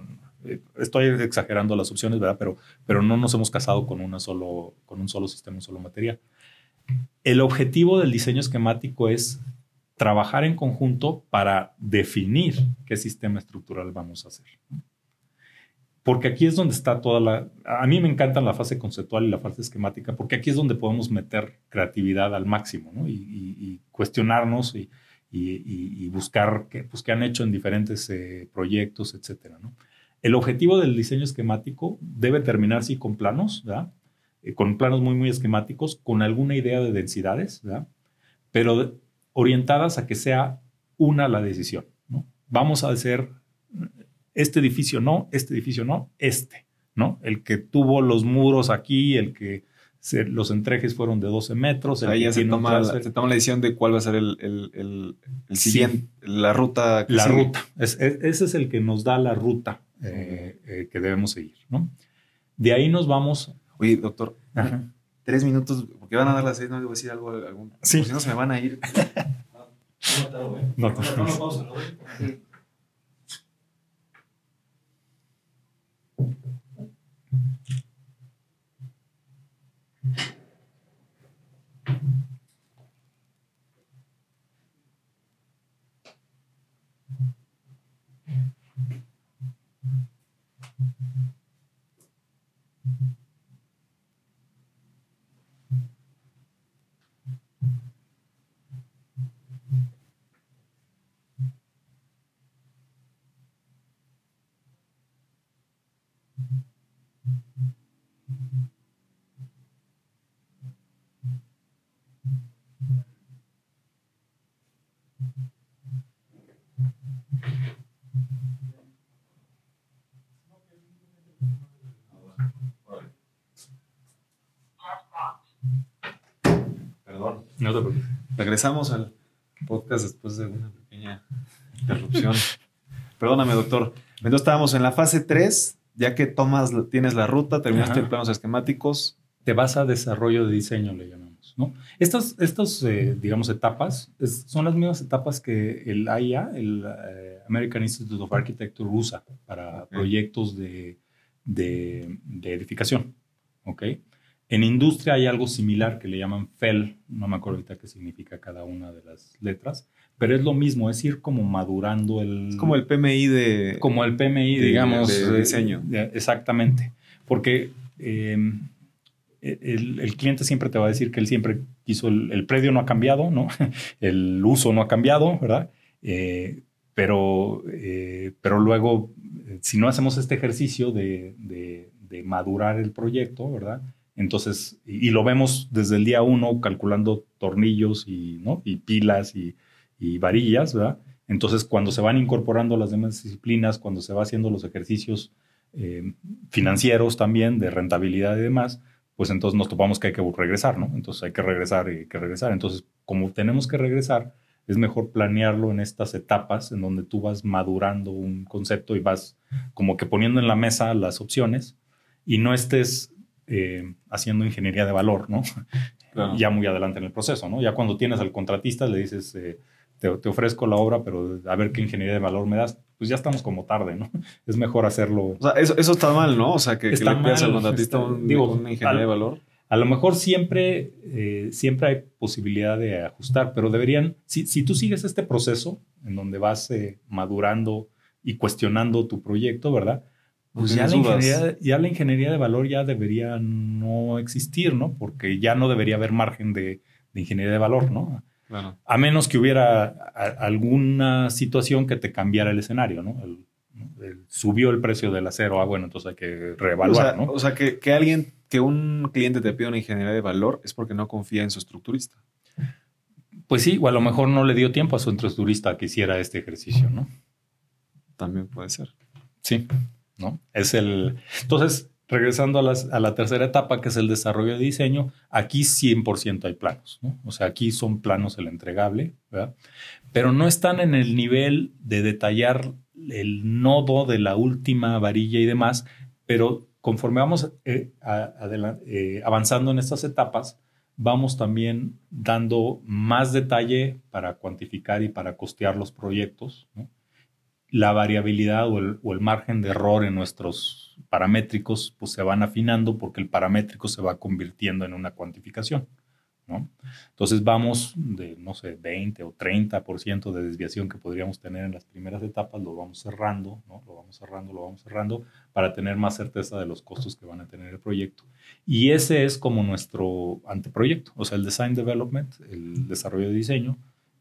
Eh, estoy exagerando las opciones, ¿verdad? Pero, pero no nos hemos casado con, una solo, con un solo sistema, un solo material. El objetivo del diseño esquemático es trabajar en conjunto para definir qué sistema estructural vamos a hacer porque aquí es donde está toda la... A mí me encanta la fase conceptual y la fase esquemática, porque aquí es donde podemos meter creatividad al máximo, ¿no? Y, cuestionarnos y, buscar qué, pues, qué han hecho en diferentes eh, proyectos, etcétera, ¿no? El objetivo del diseño esquemático debe terminar, sí, con planos, ¿verdad? Eh, con planos muy, muy esquemáticos, con alguna idea de densidades, ¿verdad? Pero orientadas a que sea una la decisión, ¿no? Vamos a hacer este edificio no, este edificio no, este, ¿no? El que tuvo los muros aquí, el que los entrejes fueron de 12 metros. Ahí ya se toma, la, se toma, la, decisión de cuál va a ser el, el, el, siguiente, la ruta. la ruta. ese es el que nos da la ruta eh, eh, que debemos seguir, ¿no? De ahí nos vamos. Oye, doctor, tres minutos, porque van a dar las seis, no voy a decir algo, algún, sí. si no se me van a ir. no, no, no, no, no, Regresamos al podcast después de una pequeña interrupción. Perdóname, doctor. Entonces estábamos en la fase 3, ya que tomas, tienes la ruta, terminaste el planos esquemáticos. Te vas a desarrollo de diseño, le llamamos. ¿no? Estas, estas eh, digamos, etapas son las mismas etapas que el AIA, el eh, American Institute of Architecture, usa para proyectos de, de, de edificación. ¿ok? En industria hay algo similar que le llaman FEL, no me acuerdo ahorita qué significa cada una de las letras, pero es lo mismo, es ir como madurando el... Es como el PMI de... Como el PMI, digamos. De diseño. exactamente, porque em, el, cliente siempre te va a decir que él siempre quiso, el, predio no ha cambiado, ¿no? el uso no ha cambiado, ¿verdad? Eh, pero, eh, pero luego, si no hacemos este ejercicio de, de madurar el proyecto, ¿verdad? Entonces, y, lo vemos desde el día uno calculando tornillos y, ¿no? y pilas y, varillas, ¿verdad? Entonces, cuando se van incorporando las demás disciplinas, cuando se va haciendo los ejercicios eh, financieros también, de rentabilidad y demás, pues entonces nos topamos que hay que regresar, ¿no? Entonces hay que regresar y hay que regresar. Entonces, como tenemos que regresar, es mejor planearlo en estas etapas en donde tú vas madurando un concepto y vas como que poniendo en la mesa las opciones y no estés eh, haciendo ingeniería de valor, ¿no? Ya muy adelante en el proceso, ¿no? Ya cuando tienes al contratista le dices, eh, te, ofrezco la obra, pero a ver qué ingeniería de valor me das, pues ya estamos como tarde, ¿no? Es mejor hacerlo. O sea, eso, eso está mal, ¿no? O sea, que, le pidas al contratista un, digo, una ingeniería de valor. A lo mejor siempre, eh, siempre hay posibilidad de ajustar, pero deberían, si, si tú sigues este proceso en donde vas madurando y cuestionando tu proyecto, ¿verdad? Pues ya la, ingeniería, ya la, ingeniería, de valor ya debería no existir, ¿no? Porque ya no debería haber margen de, ingeniería de valor, ¿no? A menos que hubiera alguna situación que te cambiara el escenario, ¿no? subió el precio del acero, ah, bueno, entonces hay que reevaluar, o sea, ¿no? O sea, que, que, alguien, que un cliente te pida una ingeniería de valor es porque no confía en su estructurista. Pues sí, o a lo mejor no le dio tiempo a su estructurista que hiciera este ejercicio, ¿no? También puede ser. Sí, ¿no? Es el... Entonces, regresando a, las- a la tercera etapa, que es el desarrollo de diseño, aquí 100% hay planos, ¿no? O sea, aquí son planos el entregable, ¿verdad? Pero no están en el nivel de detallar el nodo de la última varilla y demás, pero conforme vamos eh, a- eh, avanzando en estas etapas, vamos también dando más detalle para cuantificar y para costear los proyectos, ¿no? La variabilidad o el, margen de error en nuestros paramétricos pues se van afinando porque el paramétrico se va convirtiendo en una cuantificación. ¿no? Entonces vamos de, no sé, 20 o 30% de desviación que podríamos tener en las primeras etapas, lo vamos cerrando, ¿no? lo vamos cerrando, lo vamos cerrando para tener más certeza de los costos que van a tener el proyecto. Y ese es como nuestro anteproyecto, o sea, el design development, el desarrollo de diseño,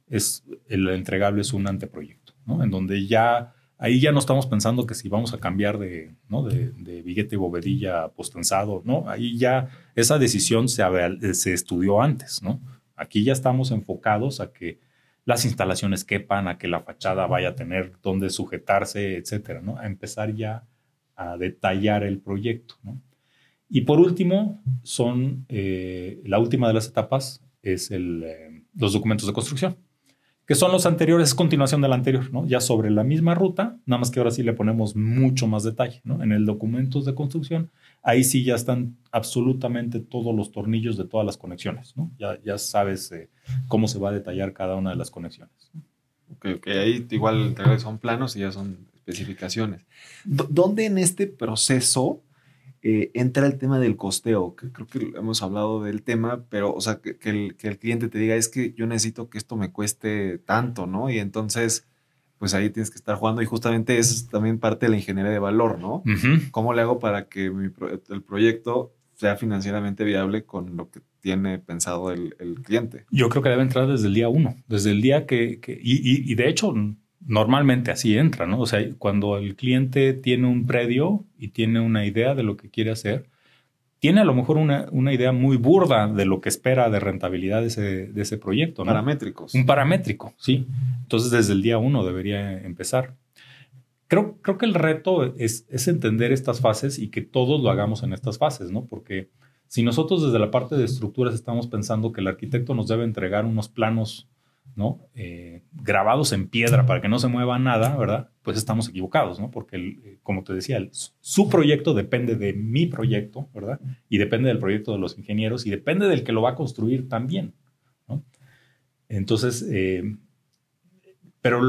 es el entregable es un anteproyecto, En donde ya ahí ya no estamos pensando que si vamos a cambiar de, ¿no? de, de billete y bovedilla postensado, ¿no? Ahí ya esa decisión se, se estudió antes, ¿no? Aquí ya estamos enfocados a que las instalaciones quepan, a que la fachada vaya a tener dónde sujetarse, etcétera, ¿no? A empezar ya a detallar el proyecto, ¿no? Y por último, son eh, la última de las etapas es el, eh, los documentos de construcción que son los anteriores, es continuación del anterior, ¿no? Ya sobre la misma ruta, nada más que ahora sí le ponemos mucho más detalle, ¿no? En el documentos de construcción, ahí sí ya están absolutamente todos los tornillos de todas las conexiones, ¿no? Ya, ya sabes eh, cómo se va a detallar cada una de las conexiones. Ok, ok, ahí igual son planos y ya son especificaciones. ¿Dónde en este proceso eh, entra el tema del costeo? Que creo que hemos hablado del tema, pero, o sea, que, que el, que el cliente te diga, es que yo necesito que esto me cueste tanto, ¿no? Y entonces, pues ahí tienes que estar jugando y justamente eso es también parte de la ingeniería de valor, ¿no? ¿Cómo le hago para que mi pro- el proyecto sea financieramente viable con lo que tiene pensado el, el cliente? Yo creo que debe entrar desde el día uno, desde el día que, que- y, y- y de hecho normalmente así entra, ¿no? O sea, cuando el cliente tiene un predio y tiene una idea de lo que quiere hacer, tiene a lo mejor una, una idea muy burda de lo que espera de rentabilidad de ese, de ese proyecto, ¿no? Paramétricos. Un paramétrico, sí. Entonces, desde el día uno debería empezar. Creo, creo que el reto es, es entender estas fases y que todos lo hagamos en estas fases, ¿no? Porque si nosotros desde la parte de estructuras estamos pensando que el arquitecto nos debe entregar unos planos, ¿no? Eh, grabados en piedra para que no se mueva nada, ¿verdad? Pues estamos equivocados, ¿no? Porque, el, eh, como te decía, el- su proyecto depende de mi proyecto, ¿verdad? Y depende del proyecto de los ingenieros y depende del que lo va a construir también, ¿no? Entonces, eh, pero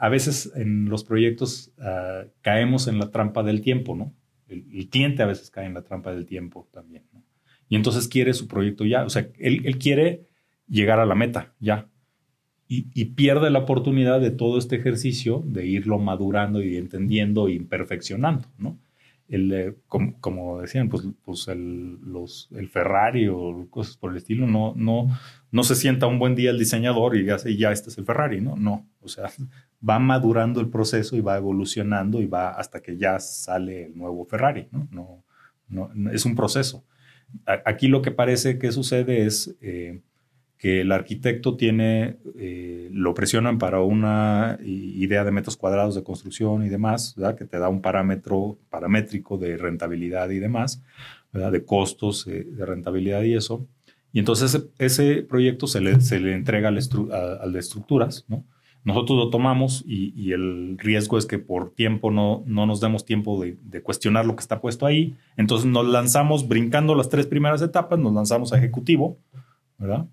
a veces en los proyectos ah, caemos en la trampa del tiempo, ¿no? El, el cliente a veces cae en la trampa del tiempo también, ¿no? Y entonces quiere su proyecto ya, o sea, él, él quiere llegar a la meta ya. Y, pierde la oportunidad de todo este ejercicio de irlo madurando y entendiendo y perfeccionando, ¿no? El, eh, como, como decían, pues, pues el, los, el Ferrari o cosas por el estilo, no, no, no se sienta un buen día el diseñador y ya, ya este es el Ferrari, ¿no? No, o sea, va madurando el proceso y va evolucionando y va hasta que ya sale el nuevo Ferrari, ¿no? No, no, es un proceso. Aquí lo que parece que sucede es eh, que el arquitecto tiene, eh, lo presionan para una idea de metros cuadrados de construcción y demás, ¿verdad? que te da un parámetro paramétrico de rentabilidad y demás, de costos, eh, de rentabilidad y eso. Y entonces ese, proyecto se le, se le entrega al, a- al de estructuras, ¿no? Nosotros lo tomamos y, y el riesgo es que por tiempo no, no nos demos tiempo de, de cuestionar lo que está puesto ahí. Entonces nos lanzamos brincando las tres primeras etapas, nos lanzamos a ejecutivo, ¿verdad?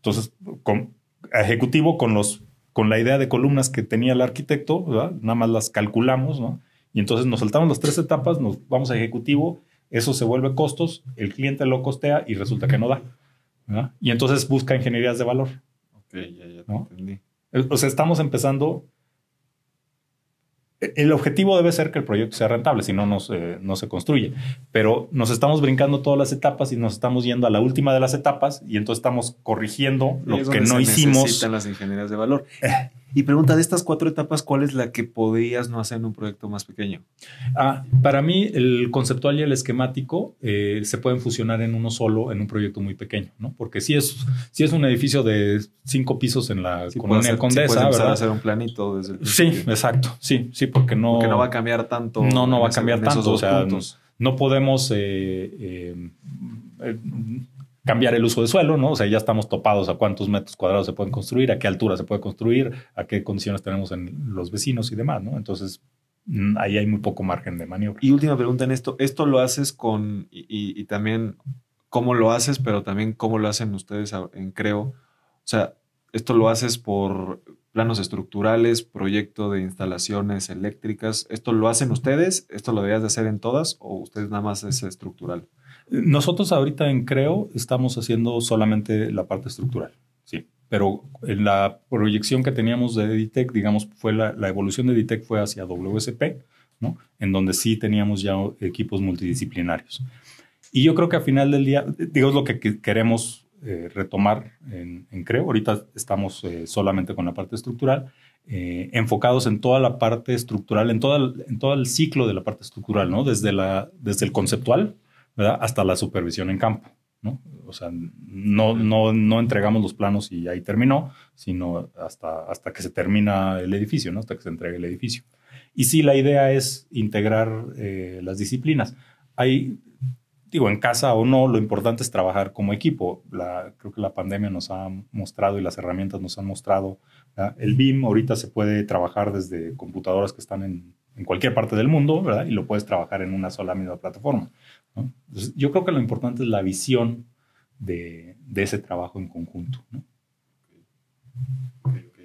Entonces, con, ejecutivo con, los, con la idea de columnas que tenía el arquitecto, ¿verdad? Nada más las calculamos, ¿no? Y entonces nos saltamos las tres etapas, nos vamos a ejecutivo, eso se vuelve costos, el cliente lo costea y resulta que no da. ¿verdad? Y entonces busca ingenierías de valor. Ok, ya, ya ¿No? entendí. O sea, estamos empezando. El objetivo debe ser que el proyecto sea rentable, si no, no se, no se construye. Pero nos estamos brincando todas las etapas y nos estamos yendo a la última de las etapas y entonces estamos corrigiendo lo es que no se hicimos. Necesitan las ingenierías de valor. Y pregunta, de estas cuatro etapas, ¿cuál es la que podrías no hacer en un proyecto más pequeño? Ah, para mí, el conceptual y el esquemático eh, se pueden fusionar en uno solo en un proyecto muy pequeño, ¿no? Porque si es, si es un edificio de cinco pisos en la colonia Condesa, sí ¿verdad? hacer un planito desde el Sí, exacto. Sí, sí, porque no... Porque no va a cambiar tanto. No, no va a cambiar tanto. O sea, no, podemos... Eh, eh, cambiar el uso de suelo, ¿no? O sea, ya estamos topados a cuántos metros cuadrados se pueden construir, a qué altura se puede construir, a qué condiciones tenemos en los vecinos y demás, ¿no? Entonces, mm, ahí hay muy poco margen de maniobra. Y última pregunta en esto, ¿esto lo haces con, y, también cómo lo haces, pero también cómo lo hacen ustedes en Creo? O sea, ¿esto lo haces por planos estructurales, proyecto de instalaciones eléctricas? ¿Esto lo hacen ustedes? ¿Esto lo deberías de hacer en todas o ustedes nada más es estructural? Nosotros ahorita en Creo estamos haciendo solamente la parte estructural, sí. Pero en la proyección que teníamos de Editec, digamos, fue la, evolución de Editec fue hacia WSP, ¿no? En donde sí teníamos ya equipos multidisciplinarios. Y yo creo que al final del día, digo, es lo que queremos eh, retomar en, Creo. Ahorita estamos eh, solamente con la parte estructural, eh, enfocados en toda la parte estructural, en, en todo el ciclo de la parte estructural, ¿no? Desde, la, desde el conceptual, hasta la supervisión en campo. ¿no? O sea, no, no, no entregamos los planos y ahí terminó, sino hasta, hasta que se termina el edificio, ¿no? hasta que se entregue el edificio. Y sí, la idea es integrar eh, las disciplinas. Hay, digo, en casa o no, lo importante es trabajar como equipo. La, creo que la pandemia nos ha mostrado y las herramientas nos han mostrado. El BIM ahorita se puede trabajar desde computadoras que están en, en cualquier parte del mundo, ¿verdad? Y lo puedes trabajar en una sola misma plataforma yo creo que lo importante es la visión de, ese trabajo en conjunto.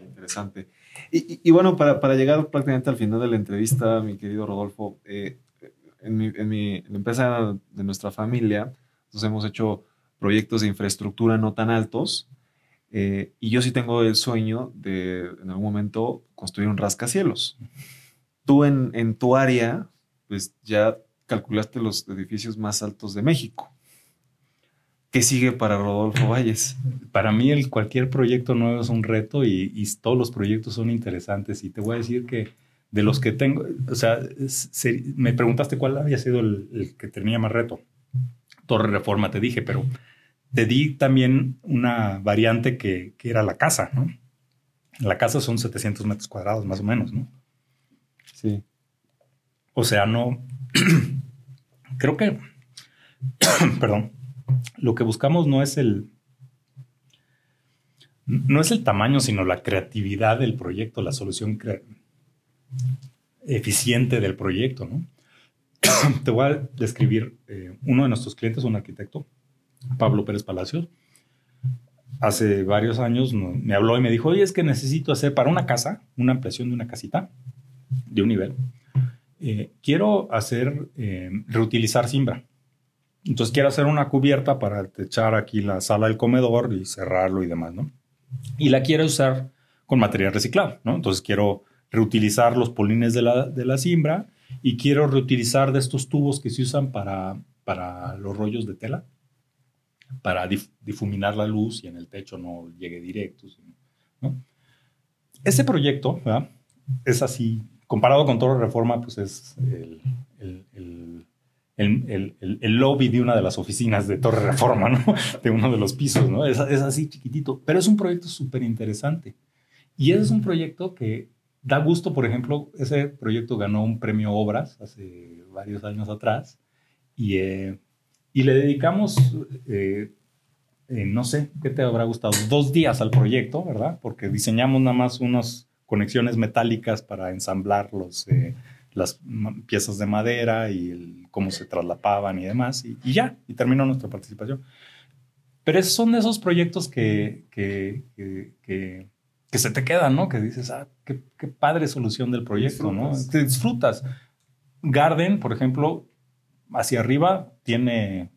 interesante. Y, bueno, para, llegar prácticamente al final de la entrevista, mi querido Rodolfo, eh, en, mi, empresa de nuestra familia, nos hemos hecho proyectos de infraestructura no tan altos. Eh, y yo sí tengo el sueño de en algún momento construir un rascacielos. Tú en, en tu área, pues ya calculaste los edificios más altos de México. ¿Qué sigue para Rodolfo Valles? Para mí el, cualquier proyecto nuevo es un reto y, todos los proyectos son interesantes. Y te voy a decir que de los que tengo, o sea, me preguntaste cuál había sido el, que tenía más reto. Torre Reforma te dije, pero te di también una variante que, que era la casa, ¿no? La casa son 700 metros cuadrados más o menos, ¿no? Sí. O sea, no, creo que, perdón, lo que buscamos no es el, no es el tamaño, sino la creatividad del proyecto, la solución eficiente del proyecto, ¿no? Te voy a describir eh, uno de nuestros clientes, un arquitecto, Pablo Pérez Palacios. Hace varios años me habló y me dijo, oye, es que necesito hacer para una casa, una ampliación de una casita de un nivel eh, quiero hacer, eh, reutilizar Simbra. Entonces quiero hacer una cubierta para techar aquí la sala del comedor y cerrarlo y demás, ¿no? Y la quiero usar con material reciclado, ¿no? Entonces quiero reutilizar los polines de la, de la Simbra y quiero reutilizar de estos tubos que se usan para, para los rollos de tela, para difuminar la luz y en el techo no llegue directo, ¿no? Ese proyecto ¿verdad? es así comparado con Torre Reforma, pues es el, lobby de una de las oficinas de Torre Reforma, ¿no? De uno de los pisos, ¿no? Es, así chiquitito, pero es un proyecto súper interesante. Y ese es un proyecto que da gusto, por ejemplo, ese proyecto ganó un premio Obras hace varios años atrás y, eh, y le dedicamos, eh, eh, no sé, ¿qué te habrá gustado? Dos días al proyecto, ¿verdad? Porque diseñamos nada más unos conexiones metálicas para ensamblar los, eh, las piezas de madera y cómo se traslapaban y demás. Y, ya, y terminó nuestra participación. Pero esos son de esos proyectos que, que, que, que, se te quedan, ¿no? Que dices, ah, qué, qué padre solución del proyecto, ¿no? Te disfrutas. Garden, por ejemplo, hacia arriba tiene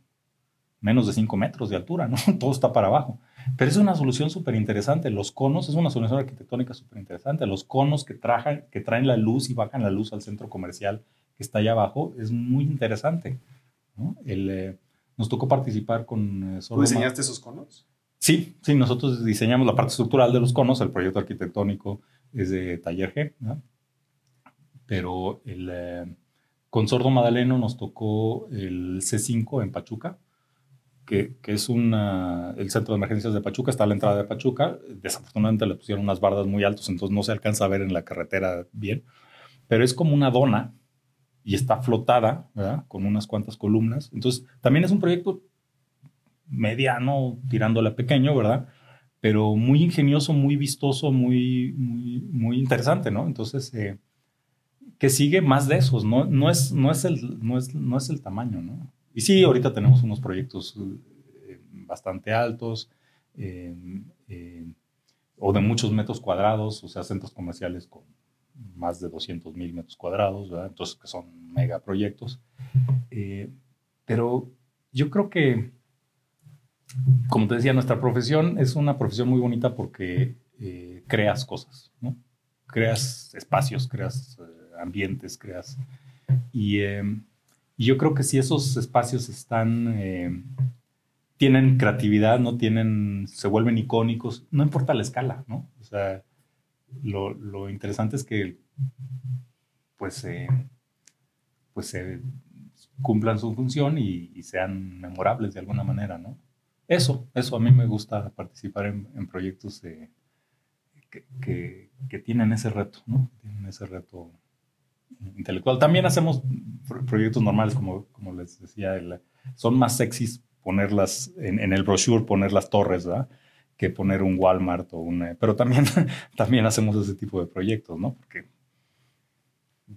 menos de 5 metros de altura, ¿no? Todo está para abajo. Pero es una solución súper interesante. Los conos es una solución arquitectónica súper interesante. Los conos que, trajan, que traen la luz y bajan la luz al centro comercial que está allá abajo es muy interesante. Eh, nos tocó participar con... Eh, ¿Tú diseñaste esos conos? Sí, sí, nosotros diseñamos la parte estructural de los conos, el proyecto arquitectónico es de Taller G, ¿no? pero el, eh, con Sordo Madaleno nos tocó el C5 en Pachuca, que, que, es una, el centro de emergencias de Pachuca, está a la entrada de Pachuca. Desafortunadamente le pusieron unas bardas muy altas, entonces no se alcanza a ver en la carretera bien, pero es como una dona y está flotada, ¿verdad? Con unas cuantas columnas. Entonces, también es un proyecto mediano, tirándole a pequeño, ¿verdad? Pero muy ingenioso, muy vistoso, muy, muy, muy interesante, ¿no? Entonces, eh, que sigue más de esos, no, no, es, no, es el, no, es, no es el tamaño, ¿no? Y sí, ahorita tenemos unos proyectos eh, bastante altos eh, o de muchos metros cuadrados, o sea, centros comerciales con más de 200 mil metros cuadrados, ¿verdad? Entonces, que son megaproyectos. pero yo creo que como te decía, nuestra profesión es una profesión muy bonita porque eh, creas cosas, ¿no? Creas espacios, creas eh, ambientes, creas... Y, eh, y, yo creo que si esos espacios están... tienen creatividad, no tienen... se vuelven icónicos, no importa la escala, ¿no? O sea, lo, lo interesante es que pues, pues se cumplan su función y, sean memorables de alguna manera, ¿no? Eso, eso a mí me gusta participar en, proyectos que, tienen ese reto, ¿no? Tienen ese reto intelectual. También hacemos proyectos normales, como, como les decía, son más sexys ponerlas en, el brochure, poner las torres, ¿verdad? Que poner un Walmart o un... Pero también, también hacemos ese tipo de proyectos, ¿no? Porque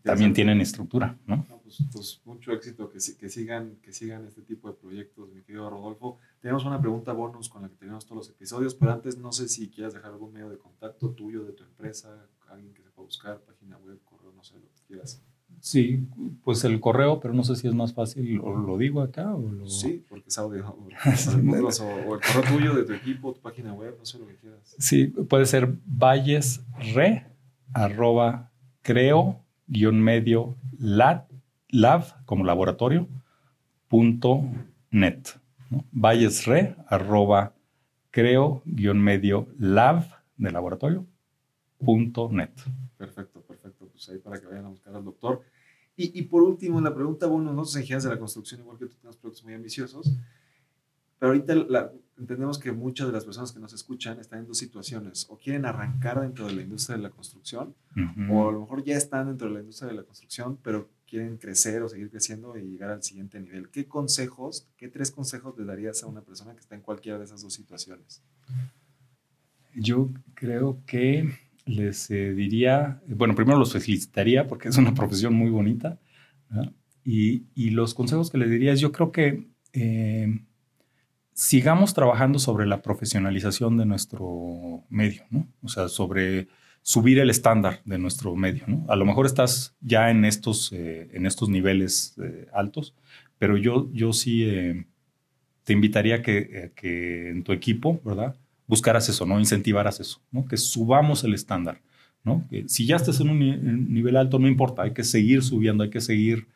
también tienen estructura, ¿no? Pues, pues, mucho éxito, que, que, sigan, que sigan este tipo de proyectos, mi querido Rodolfo. Tenemos una pregunta bonus con la que tenemos todos los episodios, pero antes no sé si quieras dejar algún medio de contacto tuyo, de tu empresa, alguien que se pueda buscar, página web, correo, no sé, lo quieras. Sí, pues el correo, pero no sé si es más fácil, o lo digo acá o lo... Sí, porque es audio, o, o, el correo tuyo, de tu equipo, tu página web, no sé lo que quieras. Sí, puede ser vallesre, arroba, creo, guion medio, lab como laboratorio, punto net. ¿no? Vallesre, arroba, creo, guion medio, lab de laboratorio, punto net. Perfecto. Pues ahí para que vayan a buscar al doctor. Y, y por último, la pregunta, bueno, nosotros ingenieros de la construcción, igual que tú, tenemos proyectos muy ambiciosos, pero ahorita la, entendemos que muchas de las personas que nos escuchan están en dos situaciones, o quieren arrancar dentro de la industria de la construcción, o a lo mejor ya están dentro de la industria de la construcción, pero quieren crecer o seguir creciendo y llegar al siguiente nivel. ¿Qué consejos, qué tres consejos le darías a una persona que está en cualquiera de esas dos situaciones? Yo creo que les eh, diría, bueno, primero los felicitaría porque es una profesión muy bonita. Y, los consejos que les diría es, yo creo que eh, sigamos trabajando sobre la profesionalización de nuestro medio, ¿no? O sea, sobre subir el estándar de nuestro medio. ¿no? A lo mejor estás ya en estos, eh, en estos niveles altos, pero yo, yo sí te invitaría a que, que, en tu equipo, ¿verdad? Buscaras eso, ¿no? Incentivaras eso, ¿no? Que subamos el estándar, ¿no? Que si ya estás en un nivel alto, no importa, hay que seguir subiendo, hay que seguir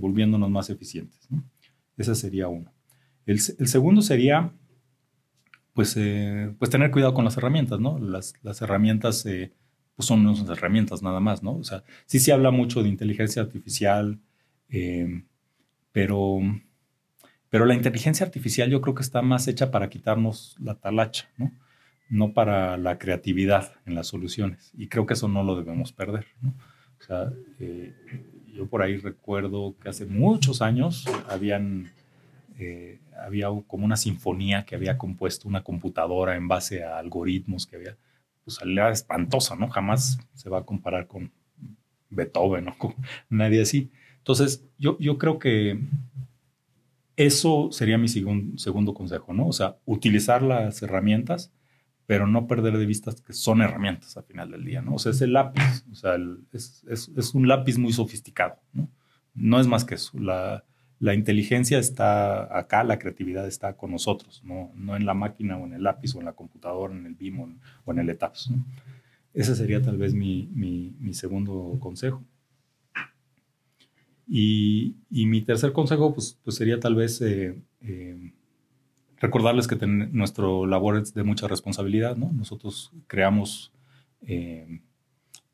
volviéndonos más eficientes, ¿no? Ese sería uno. El, segundo sería, pues, pues tener cuidado con las herramientas, ¿no? Las, las herramientas pues son unas herramientas nada más, ¿no? O sea, sí se habla mucho de inteligencia artificial, eh, pero, pero la inteligencia artificial yo creo que está más hecha para quitarnos la talacha, ¿no? No para la creatividad en las soluciones. Y creo que eso no lo debemos perder. O sea, eh, yo por ahí recuerdo que hace muchos años habían, eh, había como una sinfonía que había compuesto una computadora en base a algoritmos que había pues espantosa, ¿no? Jamás se va a comparar con Beethoven o con nadie así. Entonces, yo, yo creo que eso sería mi segundo consejo, ¿no? O sea, utilizar las herramientas, pero no perder de vista que son herramientas al final del día, ¿no? O sea, es el lápiz, o sea, es, es, un lápiz muy sofisticado, ¿no? No es más que eso. La, la inteligencia está acá, la creatividad está con nosotros, no, no en la máquina o en el lápiz o en la computadora, en el BIM o en, el ETAPS. Ese sería tal vez mi, mi, segundo consejo. Y, y, mi tercer consejo pues, pues sería tal vez eh, eh, recordarles que nuestro labor es de mucha responsabilidad. ¿no? Nosotros creamos eh,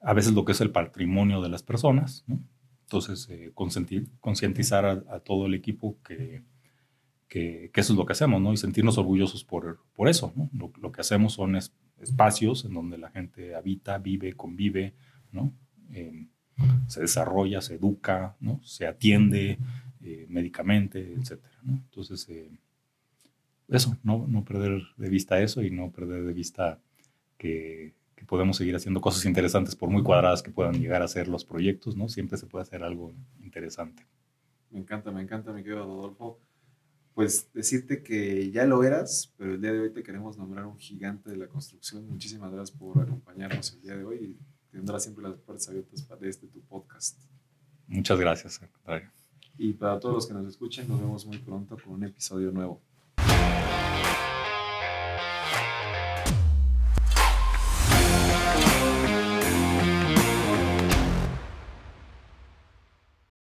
a veces lo que es el patrimonio de las personas. ¿no? Entonces, concientizar a, todo el equipo que, que, eso es lo que hacemos, ¿no? Y sentirnos orgullosos por, por eso, ¿no? Lo, que hacemos son espacios en donde la gente habita, vive, convive, ¿no? Se desarrolla, se educa, ¿no? Se atiende eh, médicamente, ¿no? Entonces, eh, eso, no, no perder de vista eso y no perder de vista que podemos seguir haciendo cosas interesantes, por muy cuadradas que puedan llegar a ser los proyectos, ¿no? Siempre se puede hacer algo interesante. Me encanta, me encanta, mi querido Rodolfo. Pues decirte que ya lo eras, pero el día de hoy te queremos nombrar un gigante de la construcción. Muchísimas gracias por acompañarnos el día de hoy tendrás siempre las puertas abiertas para este tu podcast. Muchas gracias, Y para todos los que nos escuchen, nos vemos muy pronto con un episodio nuevo.